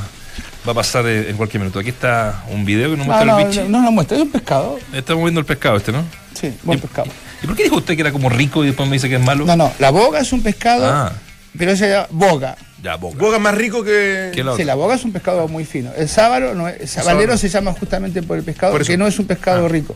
va a pasar eh, en cualquier minuto. Aquí está un video que nos No, muestra no, el bichi. no, no lo muestra, es un pescado. Estamos viendo el pescado este, ¿no? Sí, buen pescado. ¿Y por qué dijo usted que era como rico y después me dice que es malo? No, no, la boga es un pescado, Ah, pero ese llama boga. ya, boca. Boga más rico que. ¿Qué la Sí, la boga es un pescado muy fino. El sábalo, no es, el sabalero se llama justamente por el pescado, Por eso. que no es un pescado rico.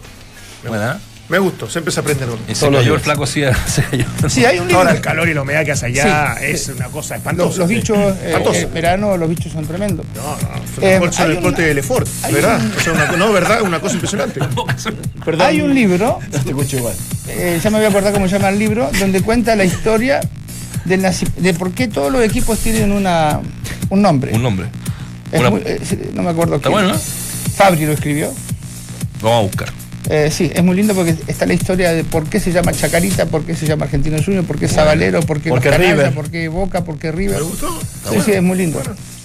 Buena. Me gustó, siempre se aprende algo. Y se cayó el flaco así. (laughs) se cayó. Sí, hay un libro. Ahora el calor y la humedad que hace allá Sí. es una cosa Los, espantosa. los bichos, eh, Espantosa. en verano los bichos son tremendos. No, no, son Eh, el corte de Lefort, hay ¿verdad? un- O sea, una- no, ¿verdad? Una cosa impresionante. (laughs) Perdón, Hay un libro, Te escucho igual. eh, ya me voy a acordar cómo se llama el libro, donde cuenta la historia del de por qué todos los equipos tienen una, un nombre. Un nombre. Es una- muy- eh, sí, no me acuerdo Está quién. bueno, ¿no? Fabri lo escribió. Lo vamos a buscar. Eh, sí, es muy lindo porque está la historia de por qué se llama Chacarita, por qué se llama Argentino Junior, por qué Sabalero, por qué ¿Por los qué Canallas, River? por qué Boca, por qué River. ¿Me gustó? Sí, sí, es muy lindo.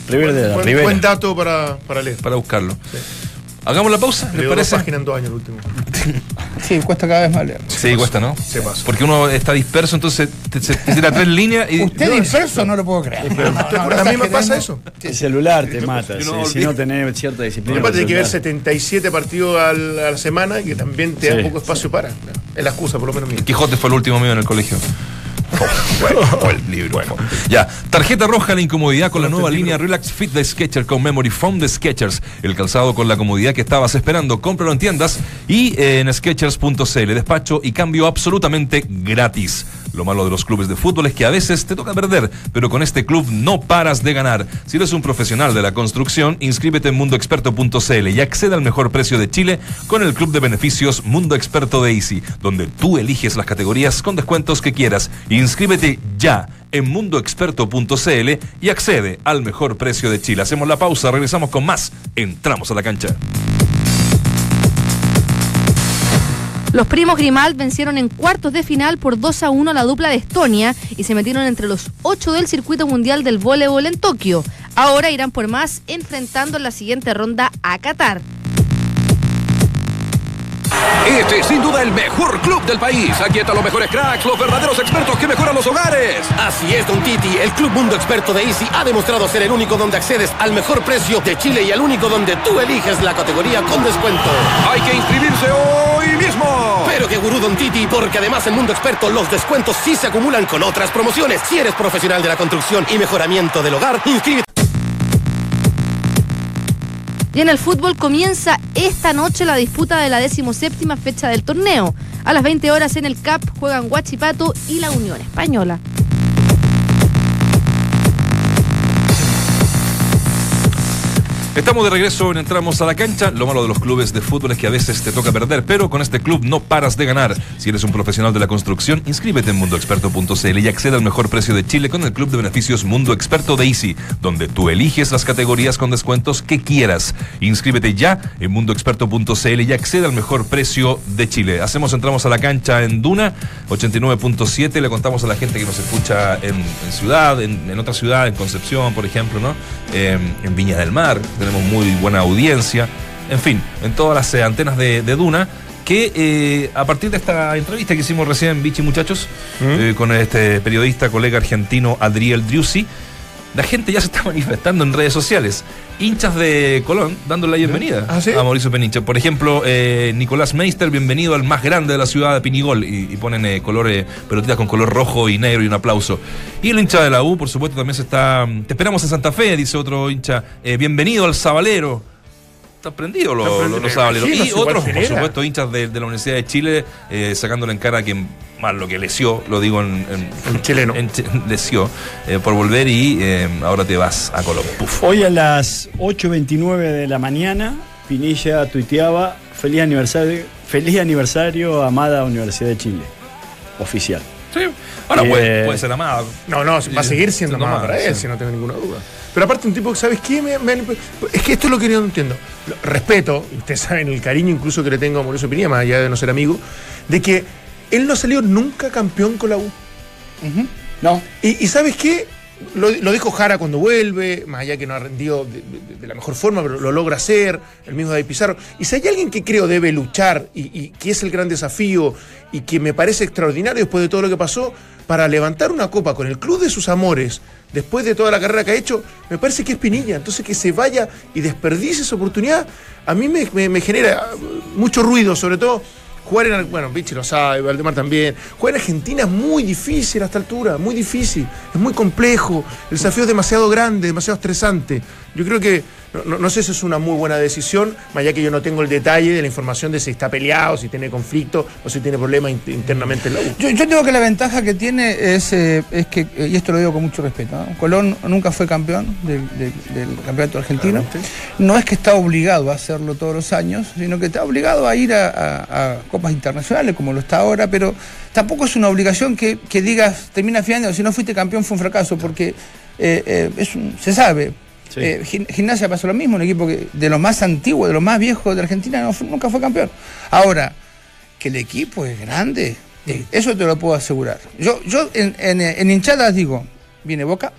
River de la Buen, Rivera. buen dato para, para leer. Para buscarlo. Hagamos la pausa, ¿les parece? páginas en dos años el último. Sí, cuesta cada vez más leer. Sí, cuesta, ¿no? Se pasó. Porque uno está disperso, entonces te, se- te tira tres líneas y. Usted disperso no lo puedo creer. A mí me pasa eso. El celular te mata. sí, si no tenés cierta disciplina. Aparte el que ver celular. 77 partidos al- a la semana y que también te da poco espacio para. Es la excusa, por lo menos mía. Quijote fue el último mío en el colegio. Buen libro. Ya, tarjeta roja la incomodidad con la nueva línea Relax Fit de Skechers con Memory Foam de Skechers. El calzado con la comodidad que estabas esperando. Cómpralo en tiendas y eh, en Skechers.cl. Despacho y cambio absolutamente gratis. Lo malo de los clubes de fútbol es que a veces te toca perder, pero con este club no paras de ganar. Si eres un profesional de la construcción, inscríbete en mundoexperto.cl y accede al mejor precio de Chile con el club de beneficios Mundo Experto de Easy, donde tú eliges las categorías con descuentos que quieras. Inscríbete ya en mundoexperto.cl y accede al mejor precio de Chile. Hacemos la pausa, regresamos con más. Entramos a la cancha. Los primos Grimald vencieron en cuartos de final por 2 a 1 a la dupla de Estonia y se metieron entre los 8 del circuito mundial del voleibol en Tokio. Ahora irán por más enfrentando en la siguiente ronda a Qatar. Este es sin duda el mejor club del país. Aquí están los mejores cracks, los verdaderos expertos que mejoran los hogares. Así es, Don Titi. El Club Mundo Experto de Easy ha demostrado ser el único donde accedes al mejor precio de Chile y el único donde tú eliges la categoría con descuento. Hay que inscribirse hoy mismo. Pero que gurú, Don Titi, porque además en Mundo Experto los descuentos sí se acumulan con otras promociones. Si eres profesional de la construcción y mejoramiento del hogar, inscríbete. Y en el fútbol comienza esta noche la disputa de la decimoséptima fecha del torneo. A las 20 horas en el CAP juegan Huachipato y la Unión Española. Estamos de regreso en Entramos a la Cancha. Lo malo de los clubes de fútbol es que a veces te toca perder, pero con este club no paras de ganar. Si eres un profesional de la construcción, inscríbete en mundoexperto.cl y accede al mejor precio de Chile con el club de beneficios Mundo Experto de Easy, donde tú eliges las categorías con descuentos que quieras. Inscríbete ya en mundoexperto.cl y accede al mejor precio de Chile. Hacemos Entramos a la Cancha en Duna 89.7. Le contamos a la gente que nos escucha en, ciudad, en, otra ciudad, en Concepción, por ejemplo, ¿no? Eh, en Viña del Mar tenemos muy buena audiencia, en fin, en todas las eh, antenas de, de Duna, que eh, a partir de esta entrevista que hicimos recién, Vichy Muchachos, eh, con este periodista, colega argentino Adriel Driussi, la gente ya se está (laughs) manifestando en redes sociales. Hinchas de Colón dándole la bienvenida ¿Ah, sí? a Mauricio Peniche. Por ejemplo, eh, Nicolás Meister, bienvenido al más grande de la ciudad de Pinigol. Y, y ponen eh, colores, pelotitas con color rojo y negro y un aplauso. Y el hincha de la U, por supuesto, también se está. Te esperamos en Santa Fe, dice otro hincha. Eh, bienvenido al Sabalero. Están prendidos los, sabaleros. Y otros, por supuesto, hinchas de, de la Universidad de Chile, eh, sacándole en cara que más lo que lesió, lo digo en, En chileno. (laughs) en lesió, eh, por volver y eh, ahora te vas a Colón. Puf. Hoy a las 8.29 de la mañana, Pinilla tuiteaba feliz aniversario, feliz aniversario, amada Universidad de Chile. Oficial. Sí. Ahora Eh, puede, puede ser amado. No, no, va a seguir siendo más, para él, sí. si no tengo ninguna duda. Pero aparte un tipo que, ¿sabes qué? Me- me- es que esto es lo que yo no entiendo. Respeto, y ustedes saben el cariño incluso que le tengo a Mauricio Pinilla, más allá de no ser amigo, de que él no salió nunca campeón con la U. No, Y, y ¿sabes qué? lo, lo dijo Jara cuando vuelve, más allá que no ha rendido de, de- de la mejor forma, pero lo logra hacer, el mismo David Pizarro. Y si hay alguien que creo debe luchar y, y que es el gran desafío y que me parece extraordinario después de todo lo que pasó, para levantar una copa con el club de sus amores, después de toda la carrera que ha hecho, me parece que es Pinilla. Entonces que se vaya y desperdicie esa oportunidad, a mí me, me- me genera mucho ruido, sobre todo Jugar en, bueno, Vichy lo sabe, Valdemar también. Jugar en Argentina es muy difícil a esta altura, muy difícil, es muy complejo. El desafío es demasiado grande, demasiado estresante. Yo creo que, no, no- sé si es una muy buena decisión, más allá que yo no tengo el detalle de la información de si está peleado, si tiene conflicto o si tiene problemas in- internamente en la U. Yo, yo digo que la ventaja que tiene es, eh, es que, y esto lo digo con mucho respeto, ¿no? Colón nunca fue campeón del, del- del campeonato argentino. No es que está obligado a hacerlo todos los años, sino que está obligado a ir a, a- a copas internacionales, como lo está ahora, pero tampoco es una obligación que, que digas, termina final, si no fuiste campeón fue un fracaso, porque eh, eh, es un- se sabe. Eh, Gim- gimnasia pasó lo mismo, un equipo que, de los más antiguos, de los más viejos de Argentina, no nunca fue campeón. Ahora, que el equipo es grande, eh, eso te lo puedo asegurar. Yo, yo en, en, eh, en hinchadas digo, viene Boca,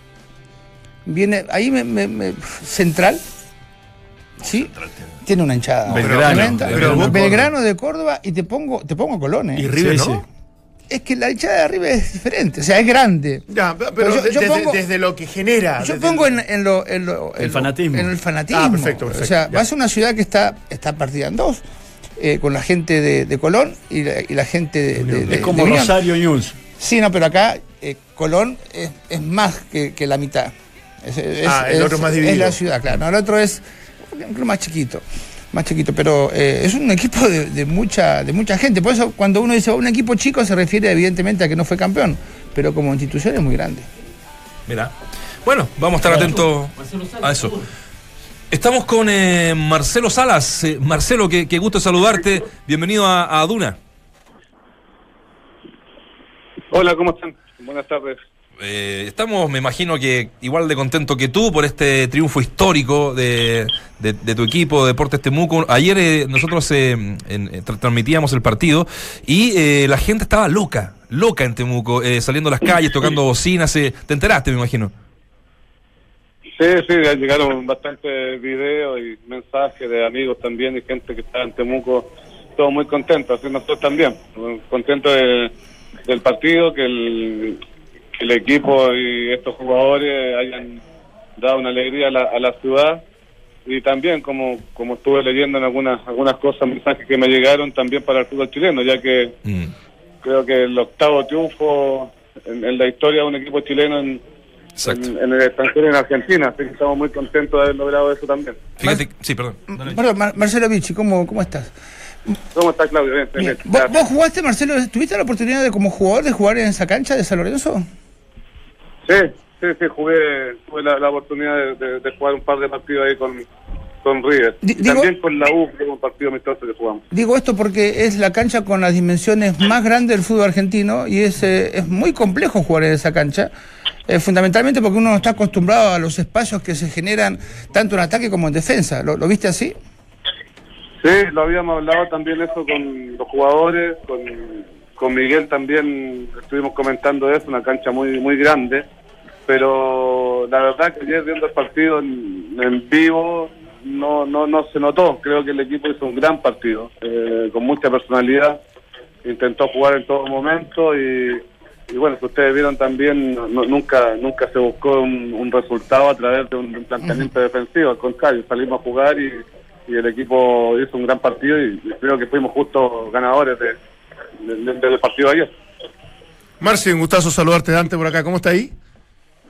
viene ahí me, me- me- Central, ¿sí? Tiene una hinchada Belgrano. Belgrano de Belgrano de Córdoba y te pongo, te pongo Colón, ¿eh? Y River, Sí, ¿no? Es que la hinchada de arriba es diferente, o sea, es grande. Ya, pero, Pero yo- de- yo desde, pongo- desde lo que genera. Yo desde pongo en, en lo, en lo- en El lo- fanatismo. En el fanatismo. Ah, perfecto, perfecto, O sea, ya. vas a una ciudad que está, está partida en dos, eh, con la gente de, de Colón y la, y la gente de, de- de- Es como. Rosario News. Sí, no, pero acá eh, Colón es, es más que, que la mitad. Es, es- Ah, el es- otro es más Es dividido. la ciudad, claro. No, el otro es un club más chiquito. Más chiquito, pero eh, es un equipo de, de mucha de mucha gente. Por eso, cuando uno dice un equipo chico, se refiere evidentemente a que no fue campeón. Pero como institución es muy grande. Mira. Bueno, vamos a estar atentos a eso. Estamos con eh, Marcelo Salas. Eh, Marcelo, qué, qué gusto saludarte. Bienvenido a, a Duna. Hola, ¿cómo están? Buenas tardes. Eh, estamos, me imagino que igual de contento que tú por este triunfo histórico de, de- de tu equipo, Deportes Temuco. Ayer eh, nosotros eh, en- eh, tra- transmitíamos el partido y eh, la gente estaba loca, loca en Temuco, eh, saliendo a las calles, tocando bocinas. ¿Te enteraste, me imagino? Sí, sí, llegaron bastantes videos y mensajes de amigos también y gente que está en Temuco, todos muy contentos, así nosotros también, contentos de- del partido, que el, que el equipo y estos jugadores hayan dado una alegría a la, a la ciudad y también como como estuve leyendo en algunas algunas cosas, mensajes que me llegaron también para el fútbol chileno, ya que Mm. creo que el octavo triunfo en, en la historia de un equipo chileno en, en, en el extranjero en Argentina, así que estamos muy contentos de haber logrado eso también. Fíjate, sí, perdón. Bueno, Mar- Marcelo Vicci, ¿cómo, ¿cómo estás? ¿Cómo está Claudio? Bien, bien. ¿Vos, vos jugaste, Marcelo, tuviste la oportunidad de como jugador de jugar en esa cancha de San Lorenzo? Sí, sí, sí, jugué, tuve la, la oportunidad de, de- de jugar un par de partidos ahí con, con River. Digo- también con la U, un partido amistoso que jugamos. Digo esto porque es la cancha con las dimensiones más grandes del fútbol argentino y es, eh, es muy complejo jugar en esa cancha, eh, fundamentalmente porque uno no está acostumbrado a los espacios que se generan tanto en ataque como en defensa. ¿Lo, lo viste así? Sí, lo habíamos hablado también eso con los jugadores, con, con Miguel también estuvimos comentando eso, una cancha muy muy grande, pero la verdad que ayer viendo el partido en, en vivo no, no, no se notó, creo que el equipo hizo un gran partido, eh, con mucha personalidad, intentó jugar en todo momento y, y bueno, si ustedes vieron también, no- nunca nunca se buscó un, un resultado a través de un, planteamiento defensivo, al contrario, salimos a jugar y, y el equipo hizo un gran partido y, y creo que fuimos justos ganadores de, de- de- del partido de ayer. Marci, un gustazo saludarte, Dante, por acá. ¿Cómo está ahí?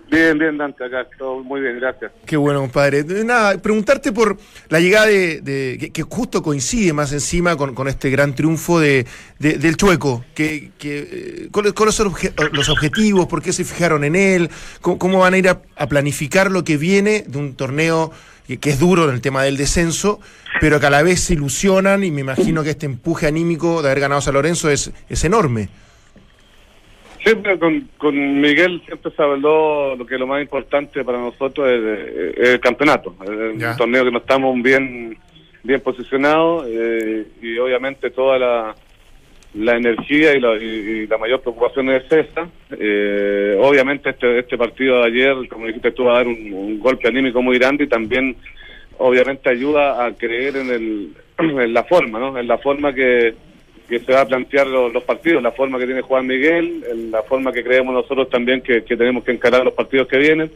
Bien, bien, Dante, acá, todo muy bien, gracias. Qué bueno, compadre. Eh, Nada, preguntarte por la llegada de, de- que, que justo coincide más encima con, con este gran triunfo de, de- del Chueco. Que, que, eh, ¿cuáles, cuáles son obje- los objetivos? ¿Por qué se fijaron en él? ¿Cómo, cómo van a ir a, a planificar lo que viene de un torneo que, que es duro en el tema del descenso, pero que a la vez se ilusionan y me imagino que este empuje anímico de haber ganado San Lorenzo es, es enorme. Siempre con, con Miguel siempre se habló lo que lo más importante para nosotros es, es el campeonato. Es Ya. un torneo que no estamos bien bien posicionados eh, y obviamente toda la, la energía y la, y- la mayor preocupación es esa. Eh, obviamente este, este partido de ayer, como dijiste tú, a dar un, golpe anímico muy grande y también obviamente ayuda a creer en, el, (clears throat) en la forma, ¿no? En la forma que, que se va a plantear los, los partidos, la forma que tiene Juan Miguel, en la forma que creemos nosotros también que, que tenemos que encarar los partidos que vienen.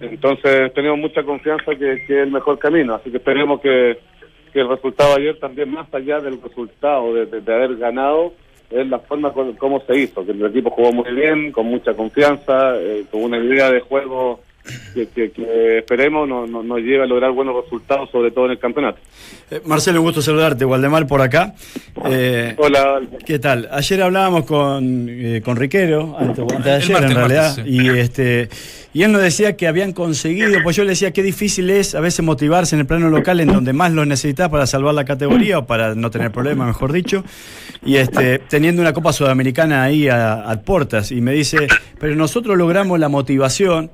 Entonces tenemos mucha confianza que, que es el mejor camino, así que esperemos que, que el resultado de ayer también, más allá del resultado de- de haber ganado, es la forma con, cómo se hizo, que el equipo jugó muy bien, con mucha confianza, eh, con una idea de juego que, que- que esperemos nos no, nos lleve a lograr buenos resultados, sobre todo en el campeonato. Eh, Marcelo, un gusto saludarte. Waldemar por acá. Eh, Hola. ¿Qué tal? Ayer hablábamos con, eh, con Riquero, antes, antes ayer martes, en realidad, martes, sí. y, este, y él nos decía que habían conseguido, pues yo le decía qué difícil es a veces motivarse en el plano local en donde más lo necesitas para salvar la categoría o para no tener problemas, mejor dicho, y este, teniendo una Copa Sudamericana ahí a, a puertas, y me dice, pero nosotros logramos la motivación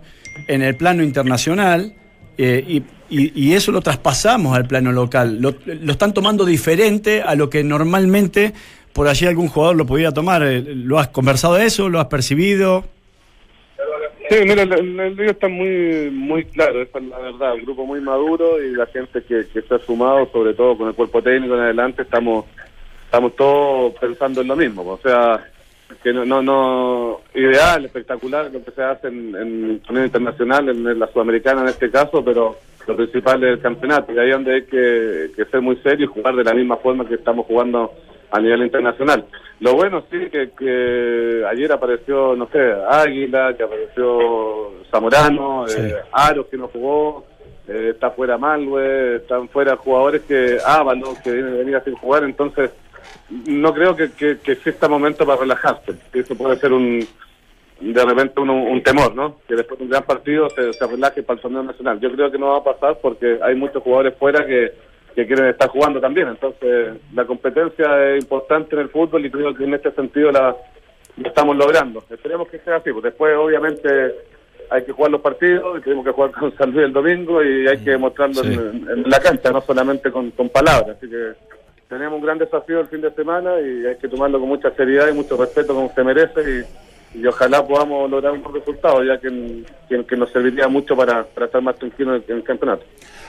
en el plano internacional eh, y, y- y eso lo traspasamos al plano local. Lo, lo están tomando diferente a lo que normalmente por allí algún jugador lo pudiera tomar. Eh, ¿Lo has conversado de eso? ¿Lo has percibido? Sí, mira, el, el, lío está muy muy claro, esa es la verdad, un grupo muy maduro y la gente que, que se ha sumado, sobre todo con el cuerpo técnico en adelante, estamos estamos todos pensando en lo mismo, o sea, que no, no, no ideal, espectacular lo que se hace en, en torneo internacional, en, la sudamericana en este caso, pero lo principal es el campeonato y ahí es donde hay que, que ser muy serio y jugar de la misma forma que estamos jugando a nivel internacional. Lo bueno sí que, que ayer apareció, no sé, Águila, que apareció Zamorano, eh, Aros que no jugó, eh, está fuera Malwe, están fuera jugadores que Ábalos que viene- venía sin jugar, entonces no creo que, que, que exista momento para relajarse. Eso puede ser un de repente un, un temor, ¿no? Que después de un gran partido se, se relaje para el torneo nacional. Yo creo que no va a pasar porque hay muchos jugadores fuera que, que quieren estar jugando también. Entonces, la competencia es importante en el fútbol y creo que en este sentido la, la estamos logrando. Esperemos que sea así. Pues después, obviamente, hay que jugar los partidos y tenemos que jugar con San Luis el domingo y hay que demostrarlo Sí. en, en la cancha, no solamente con, con palabras. Así que tenemos un gran desafío el fin de semana y hay que tomarlo con mucha seriedad y mucho respeto como se merece y, y ojalá podamos lograr un buen resultado ya que, que, nos serviría mucho para, para estar más tranquilos en el, campeonato.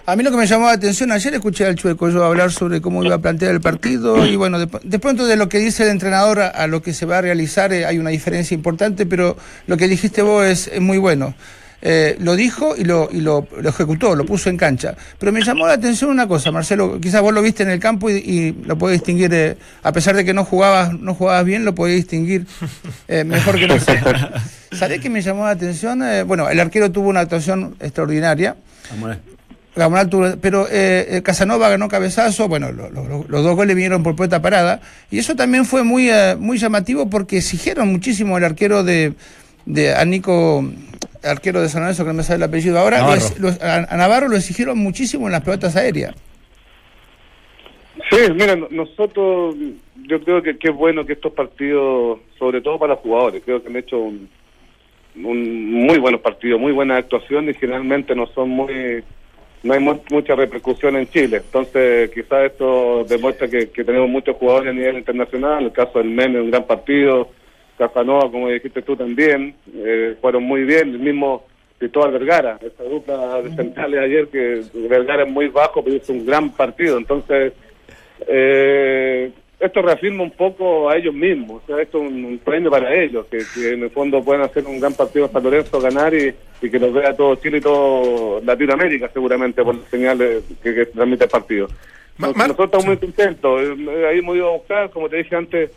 A mí lo que me llamó la atención, ayer escuché al Chueco yo hablar sobre cómo iba a plantear el partido y bueno, de, de pronto de lo que dice el entrenador a, a lo que se va a realizar eh, hay una diferencia importante, pero lo que dijiste vos es, es muy bueno. Eh, lo dijo y, lo, y lo, lo ejecutó, lo puso en cancha. Pero me llamó la atención una cosa, Marcelo, quizás vos lo viste en el campo y, y lo podés distinguir, eh, a pesar de que no jugabas, no jugabas bien, lo podés distinguir eh, mejor que nosotros. (laughs) ¿Sabés qué me llamó la atención? Bueno, el arquero tuvo una actuación extraordinaria. Pero eh, Casanova ganó cabezazo, bueno, lo- lo- lo- los dos goles vinieron por puerta parada, y eso también fue muy, eh, muy llamativo porque exigieron muchísimo el arquero de, de a Nico, arquero de San Lorenzo, que no me sale el apellido ahora, lo Navarro. es- lo- a, a Navarro lo exigieron muchísimo en las pelotas aéreas. Sí, mira, no- nosotros, yo creo que, que es bueno que estos partidos, sobre todo para los jugadores, creo que han hecho un, un muy buenos partidos, muy buenas actuaciones y generalmente no son muy, no hay mu- mucha repercusión en Chile. Entonces, quizás esto demuestra que, que tenemos muchos jugadores a nivel internacional. El caso del Meme, un gran partido. Casanova, como dijiste tú también, eh, fueron muy bien. El mismo Cristóbal Vergara, esa dupla de centrales ayer, que Vergara es muy bajo, pero hizo un gran partido. Entonces, eh, esto reafirma un poco a ellos mismos, o sea, esto es un, un premio para ellos, que, que en el fondo pueden hacer un gran partido San Lorenzo, ganar y, y que los vea todo Chile y todo Latinoamérica seguramente por las señales que, que transmite el partido. Nosotros estamos muy contentos, eh, ahí hemos ido a buscar, como te dije antes,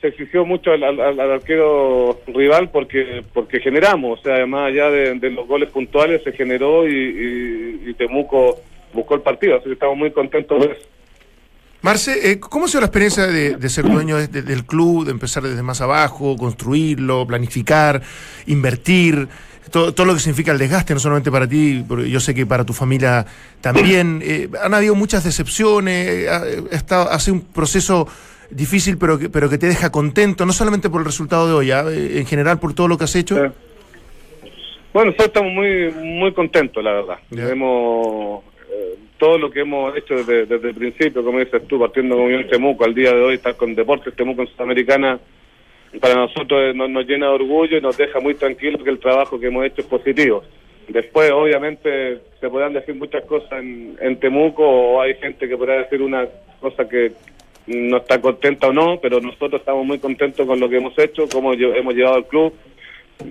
se exigió mucho al, al- al- arquero rival porque porque generamos, o sea, más allá de, los goles puntuales se generó y, y- y Temuco buscó el partido, así que estamos muy contentos de eso. Marce, eh, ¿cómo ha sido la experiencia de, ser dueño de- de- del club, de empezar desde más abajo, construirlo, planificar, invertir? Todo, todo lo que significa el desgaste, no solamente para ti, pero yo sé que para tu familia también. Eh, han habido muchas decepciones, eh, ha, estado, ha un proceso difícil, pero que, pero que te deja contento, no solamente por el resultado de hoy, ¿ah? Eh, en general por todo lo que has hecho. Sí. Bueno, nosotros estamos muy muy contentos, la verdad. Hemos, eh, todo lo que hemos hecho desde, desde el principio, como dices tú, partiendo con Unión Temuco, al día de hoy estar con Deportes Temuco en Sudamericana, para nosotros eh, nos, nos llena de orgullo y nos deja muy tranquilos que el trabajo que hemos hecho es positivo. Después, obviamente, se podrán decir muchas cosas en, en Temuco o hay gente que podrá decir una cosa que no está contenta o no, pero nosotros estamos muy contentos con lo que hemos hecho, cómo hemos llevado al club.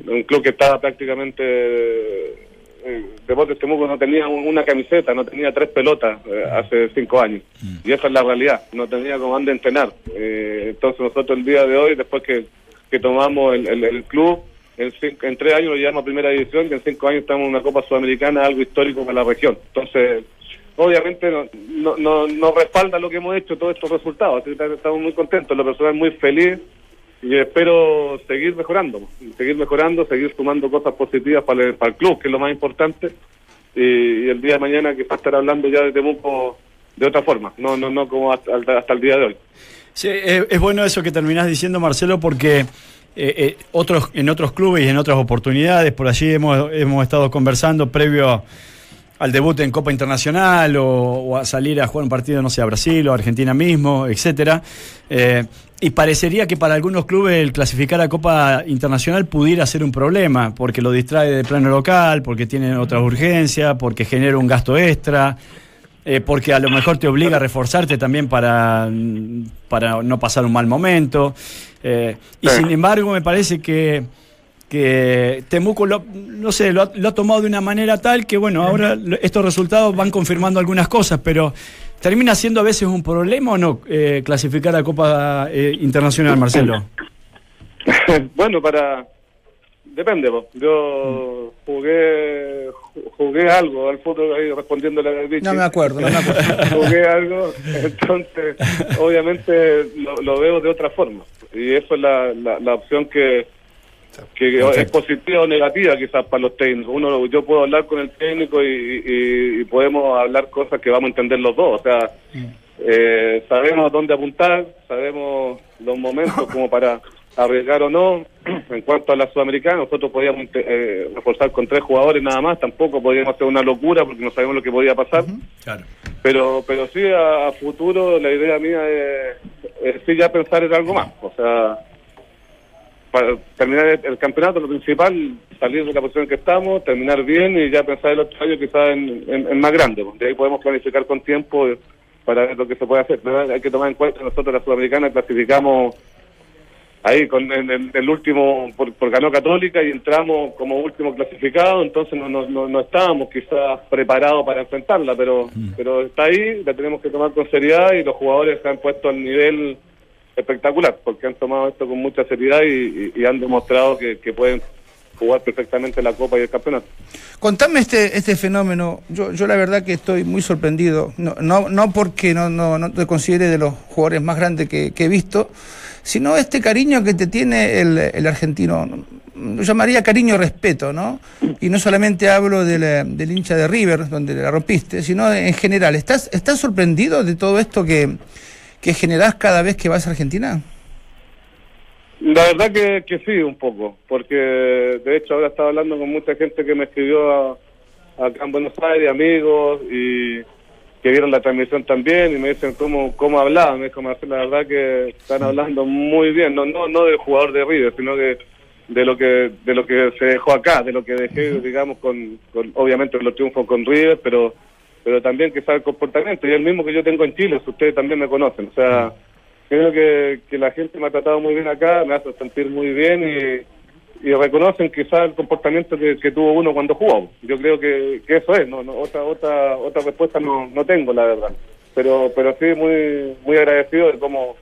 Un club que estaba prácticamente... eh, Deportes Temuco no tenía un- una camiseta, no tenía tres pelotas eh, hace cinco años. Y esa es la realidad, no tenía como dónde entrenar. Eh, entonces nosotros el día de hoy, después que, que tomamos el, el- el club, en, cinco- en tres años lo llevamos a primera división, y en cinco años estamos en una Copa Sudamericana, algo histórico para la región. Entonces, obviamente no, no, respalda lo que hemos hecho, todos estos resultados. Que estamos muy contentos, la persona es muy feliz y espero seguir mejorando, seguir mejorando, seguir sumando cosas positivas para el, para el club, que es lo más importante. Y, el día de mañana quizás estar hablando ya de Temuco de otra forma, no no no como hasta, el día de hoy. Sí, es, es bueno eso que terminás diciendo, Marcelo, porque eh, eh, otros, en otros clubes y en otras oportunidades, por allí hemos, hemos estado conversando previo a- al debut en Copa Internacional o, o a salir a jugar un partido, no sé, a Brasil o a Argentina mismo, etcétera. Eh, y parecería que para algunos clubes el clasificar a Copa Internacional pudiera ser un problema, porque lo distrae del plano local, porque tienen otras urgencias, porque genera un gasto extra. Eh, porque a lo mejor te obliga a reforzarte también para, para no pasar un mal momento. Eh, y sin embargo, me parece que, que Temuco lo, no sé, lo, ha, lo ha tomado de una manera tal que, bueno, ahora estos resultados van confirmando algunas cosas, pero ¿termina siendo a veces un problema o no eh, clasificar a Copa eh, Internacional, Marcelo? (laughs) bueno, para depende. po. Yo jugué ju- jugué algo al fútbol ahí respondiéndole a Vichy. No me acuerdo, no me acuerdo. (laughs) jugué algo, entonces obviamente lo, lo veo de otra forma y eso es la, la, la opción que que es positiva o negativa quizás para los técnicos. Uno, yo puedo hablar con el técnico y, y- y podemos hablar cosas que vamos a entender los dos. O sea, eh, sabemos dónde apuntar, sabemos los momentos como para arriesgar o no. (clears throat) En cuanto a la sudamericana, nosotros podíamos eh, reforzar con tres jugadores nada más. Tampoco podíamos hacer una locura porque no sabemos lo que podía pasar. Claro. Pero pero sí, a, a futuro la idea mía es, es sí ya pensar en algo más. O sea, para terminar el, el campeonato, lo principal, salir de la posición en que estamos, terminar bien y ya pensar el otro año quizás en, en- en más grande. De ahí podemos planificar con tiempo para ver lo que se puede hacer. Pero hay que tomar en cuenta que nosotros la Sudamericana clasificamos ahí con en, en el último, por, por ganó Católica y entramos como último clasificado, entonces no, no, no, no estábamos quizás preparados para enfrentarla, pero, pero está ahí, la tenemos que tomar con seriedad y los jugadores se han puesto al nivel espectacular, porque han tomado esto con mucha seriedad y, han demostrado que, pueden jugar perfectamente la Copa y el Campeonato. Contame este, este fenómeno. Yo, yo la verdad que estoy muy sorprendido. No, no, no porque no, no, no te considere de los jugadores más grandes que, he visto, sino este cariño que te tiene el, el argentino. Lo llamaría cariño respeto, ¿no? Y no solamente hablo eh, del hincha de River, donde la rompiste, sino en general. ¿Estás, estás sorprendido de todo esto que, que generás cada vez que vas a Argentina? La verdad que, que sí, un poco, porque de hecho ahora estaba hablando con mucha gente que me escribió a- acá en Buenos Aires, amigos, y que vieron la transmisión también y me dicen cómo, cómo hablaban. Me dijo, Marcelo, la verdad que están hablando muy bien, no, no, no del jugador de River, sino que de lo que de lo que se dejó acá, de lo que dejé, digamos, con, con obviamente los triunfos con River, pero pero también que sabe el comportamiento, y el mismo que yo tengo en Chile, si ustedes también me conocen, o sea, creo que, que la gente me ha tratado muy bien acá, me hace sentir muy bien y, y reconocen quizás el comportamiento que, que tuvo uno cuando jugó. Yo creo que, que eso es, no, no, otra otra otra respuesta no, no tengo, la verdad. Pero pero sí muy muy agradecido de cómo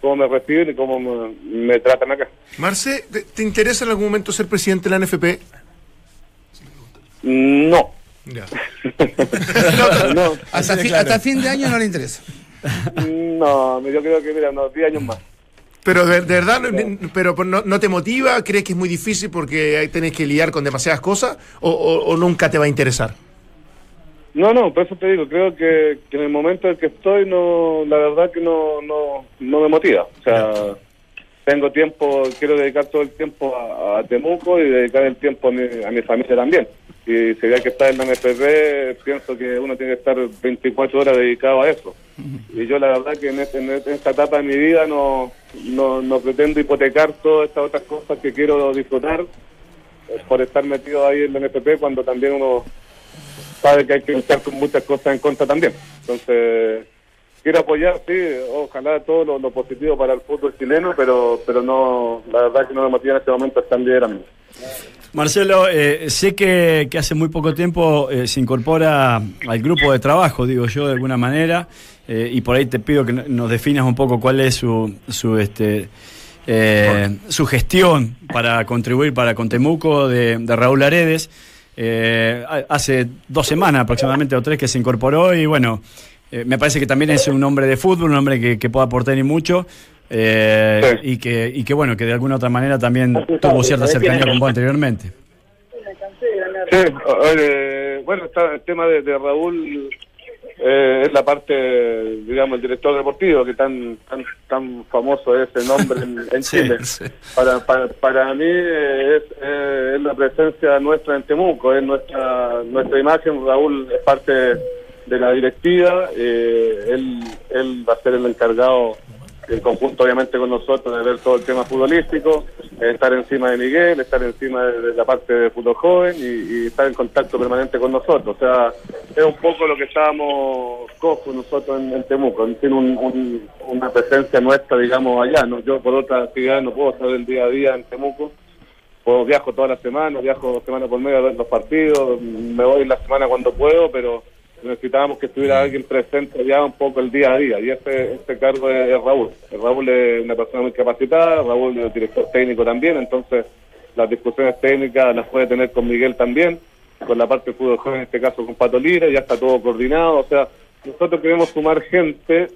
cómo me reciben y cómo me, me tratan acá. Marce, ¿te, te interesa en algún momento ser presidente de la NFP? No. Ya. (laughs) no, (laughs) Hasta, fi- hasta fin de año no le interesa. (laughs) no, yo creo que mira, unos 10 años más. Pero de, de verdad, no- pero no, no te motiva, crees que es muy difícil porque ahí tenés que lidiar con demasiadas cosas o, o- o nunca te va a interesar. No, no, por eso te digo, creo que, que en el momento en que estoy, no, la verdad que no, no, no me motiva. O sea, tengo tiempo, quiero dedicar todo el tiempo a, Temuco y dedicar el tiempo a mi, a mi familia también. Y si hay que estar en la NFP, pienso que uno tiene que estar 24 horas dedicado a eso. Y yo la verdad que en, este- este- en esta etapa de mi vida no, no, no pretendo hipotecar todas estas otras cosas que quiero disfrutar eh, por estar metido ahí en la NFP cuando también uno sabe que hay que luchar con muchas cosas en contra también. Entonces, quiero apoyar, sí, ojalá todo lo, positivo para el fútbol chileno, pero pero no, la verdad que no me motiva en este momento estar liderando. Marcelo, eh, sé que, hace muy poco tiempo eh, se incorpora al grupo de trabajo, digo yo, de alguna manera, eh, y por ahí te pido que no- nos definas un poco cuál es su, su, este, eh, su gestión para contribuir para Contemuco de, de Raúl Aredes. Ha- hace dos semanas aproximadamente o tres que se incorporó y bueno, eh, me parece que también es un hombre de fútbol, un hombre que, que puede aportar y mucho. eh, y, que, y que bueno, que de alguna otra manera también tuvo cierta cercanía con vos anteriormente. Sí, oye, bueno, está el tema de, de Raúl eh, es la parte, digamos, el director deportivo, que tan tan, tan famoso es ese nombre en, en Sí, Chile. sí. Para, para, para mí eh, es, eh, es la presencia nuestra en Temuco, es nuestra nuestra imagen. Raúl es parte de la directiva, eh, él, él va a ser el encargado en conjunto obviamente con nosotros de ver todo el tema futbolístico, eh, estar encima de Miguel, estar encima de, la parte de fútbol joven y, y estar en contacto permanente con nosotros. O sea, es un poco lo que estábamos cojos nosotros en, en Temuco, tiene un- un- una presencia nuestra, digamos, allá. ¿no? Yo por otra actividad no puedo estar el día a día en Temuco, puedo, viajo toda la semana, viajo semana por medio a ver los partidos, me voy la semana cuando puedo, pero necesitábamos que estuviera alguien presente ya un poco el día a día y ese, ese cargo es, es Raúl. Raúl es una persona muy capacitada, Raúl es director técnico también, entonces las discusiones técnicas las puede tener con Miguel también, con la parte de fútbol joven, en este caso con Pato Lira, ya está todo coordinado, o sea, nosotros queremos sumar gente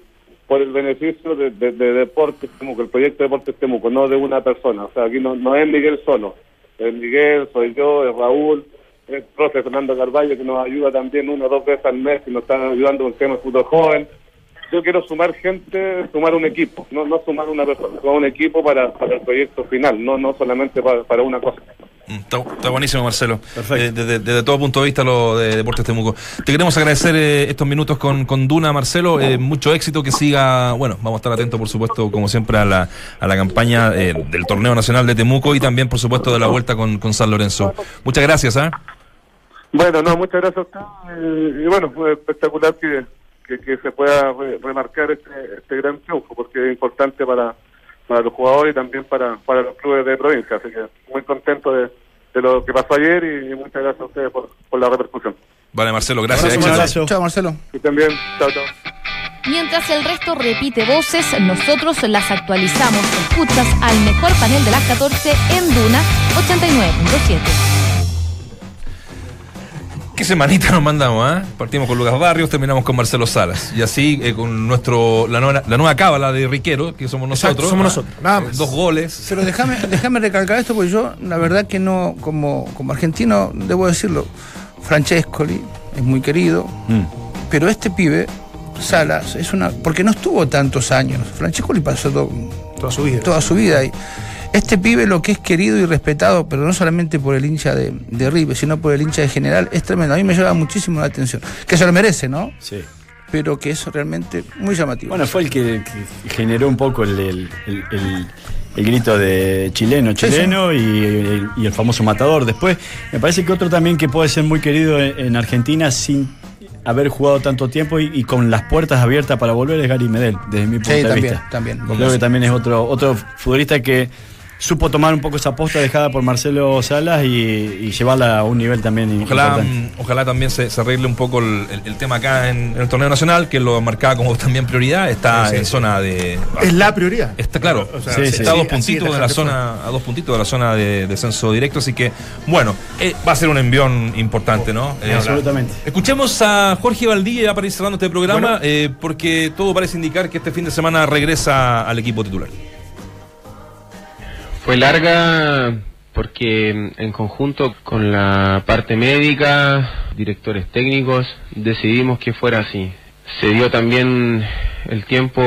por el beneficio de, de, de Deportes Temuco, el proyecto de Deportes Temuco, no de una persona. O sea, aquí no, no es Miguel solo, es Miguel, soy yo, es Raúl, el profe Fernando Carballo que nos ayuda también una o dos veces al mes y nos está ayudando con el tema de fútbol joven. Yo quiero sumar gente, sumar un equipo, no, no sumar una persona, sumar un equipo para, para el proyecto final, no, no solamente para, para una cosa. Mm, Está, está buenísimo, Marcelo. Eh, desde, desde todo punto de vista, lo de Deportes Temuco. Te queremos agradecer eh, estos minutos con, con Duna, Marcelo. Eh, mucho éxito, que siga. Bueno, vamos a estar atentos, por supuesto, como siempre, a la, a la campaña eh, del Torneo Nacional de Temuco y también, por supuesto, de la vuelta con, con San Lorenzo. Muchas gracias, ¿ah? Bueno, no, muchas gracias a usted. Y bueno, fue espectacular que, que, que se pueda re- remarcar este, este gran triunfo, porque es importante para, para los jugadores y también para, para los clubes de provincia. Así que muy contento de, de lo que pasó ayer y, y muchas gracias a ustedes por, por la repercusión. Vale, Marcelo, gracias. Un abrazo. Chao, Marcelo. Estén bien. Chao, chao. Mientras el resto repite voces, nosotros las actualizamos. Escuchas al mejor panel de las 14 en Duna 89.7. ¿Qué semanita nos mandamos, ah? Partimos con Lucas Barrios, terminamos con Marcelo Salas. Y así, eh, con nuestro la nueva, la nueva cábala de Riquero, que somos nosotros. Exacto, somos ah, nosotros, nada más. Dos goles. Pero déjame, déjame recalcar esto, porque yo, la verdad que no, como, como argentino, debo decirlo, Francescoli es muy querido, pero este pibe, Salas, es una. porque no estuvo tantos años. Francescoli pasó to- Toda su vida. toda su vida ahí. Este pibe lo que es querido y respetado, pero no solamente por el hincha de, de River, sino por el hincha de general, es tremendo. A mí me llama muchísimo la atención. Que se lo merece, ¿no? Sí. Pero que es realmente muy llamativo. Bueno, fue el que, que generó un poco el, el- el- grito de chileno, Sí, chileno Y, el, y el famoso matador. Después, me parece que otro también que puede ser muy querido en, en Argentina sin haber jugado tanto tiempo y, y con las puertas abiertas para volver es Gary Medel, desde mi punto Sí, de también, vista. también. Creo que también es otro, otro futbolista que supo tomar un poco esa posta dejada por Marcelo Salas y, y llevarla a un nivel también Ojalá, importante. mm, ojalá también se, se arregle un poco el, el- el tema acá en, en el torneo nacional, que lo marcaba como también prioridad. Está Sí, sí, en sí. zona de. Es la prioridad. Está claro, O sea, Sí, está a dos puntitos de la zona, a dos puntitos de la zona de descenso directo, así que bueno, eh, va a ser un envión importante, ¿no? Eh, Absolutamente. Escuchemos a Jorge Valdía ya para ir cerrando este programa, Bueno. eh, porque todo parece indicar que este fin de semana regresa al equipo titular. Fue larga porque en conjunto con la parte médica, directores técnicos, decidimos que fuera así. Se dio también el tiempo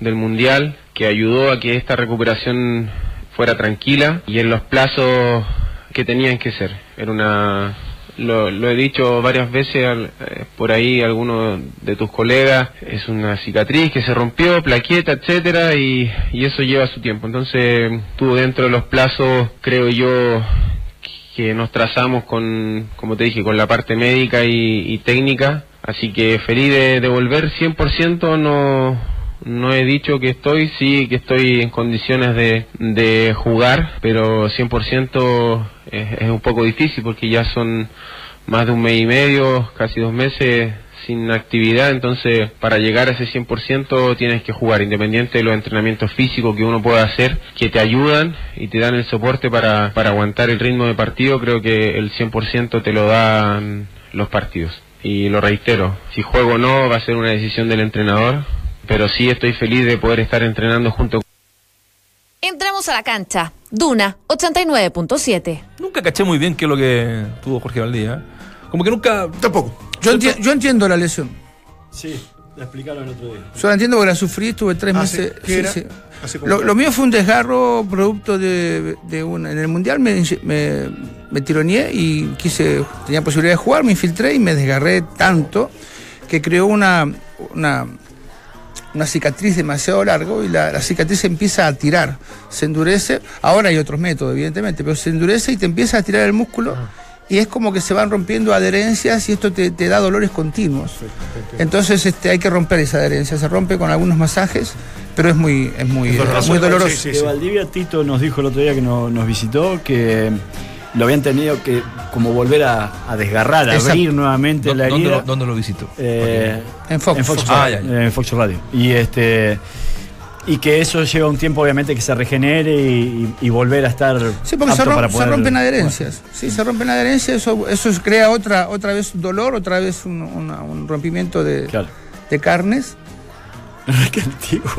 del Mundial, que ayudó a que esta recuperación fuera tranquila y en los plazos que tenían que ser. Era una lo, lo he dicho varias veces al- eh, por ahí alguno de tus colegas, es una cicatriz que se rompió, plaqueta, etcétera, y, y eso lleva su tiempo. Entonces, tú dentro de los plazos, creo yo, que nos trazamos con, como te dije, con la parte médica y, y técnica. Así que feliz de, de volver 100%, no, no he dicho que estoy, sí que estoy en condiciones de, de jugar, pero 100% es, es un poco difícil porque ya son más de un mes y medio, casi dos meses sin actividad, entonces para llegar a ese 100% tienes que jugar, independiente de los entrenamientos físicos que uno pueda hacer, que te ayudan y te dan el soporte para, para aguantar el ritmo de partido, creo que el 100% te lo dan los partidos. Y lo reitero, si juego o no va a ser una decisión del entrenador, pero sí estoy feliz de poder estar entrenando junto Entramos a la cancha. Duna 89.7. Nunca caché muy bien qué es lo que tuvo Jorge Valdía. Como que nunca. Tampoco. Yo, enti- yo entiendo la lesión. Sí, la explicaron el otro día. Yo la entiendo porque la sufrí, estuve tres Ah, meses. ¿sí? ¿Qué sí, Lo, lo mío fue un desgarro producto de, de una. En el mundial me, me, me tironeé y quise. Tenía posibilidad de jugar, me infiltré y me desgarré tanto que creó una. una una cicatriz demasiado largo y la, la cicatriz se empieza a tirar, se endurece. Ahora hay otros métodos, evidentemente, pero se endurece y te empieza a tirar el músculo y es como que se van rompiendo adherencias y esto te, te da dolores continuos. Entonces este, hay que romper esa adherencia, se rompe con algunos masajes, pero es muy, es muy, doloroso. muy doloroso. Sí, sí, de Valdivia Tito nos dijo el otro día que no- nos visitó que lo habían tenido que como volver a, a desgarrar, a abrir nuevamente la ¿Dónde, herida. lo, dónde lo visitó? Eh, En Fox. En Fox, Ah, ya, ya. en Fox Radio. Y este y que eso lleva un tiempo obviamente que se regenere y, y- y volver a estar Sí, porque se, apto rom- para se rompen adherencias. Sí, se rompen adherencias, eso, eso crea otra, otra vez dolor, otra vez un, una- un rompimiento de, Claro. de carnes. (laughs) Qué antiguo.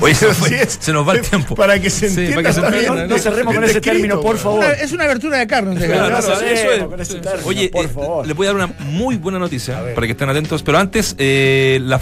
Oye, se, nos fue- Sí se nos va el tiempo. Para que se Sí, entienda para que se entienda, No, no cerremos con ese Descrito, término, por favor. Es una abertura de carne. Claro, sabemos, eso es. Sí. Oye, por eh, favor. le voy a dar una muy buena noticia para que estén atentos, pero antes, eh, la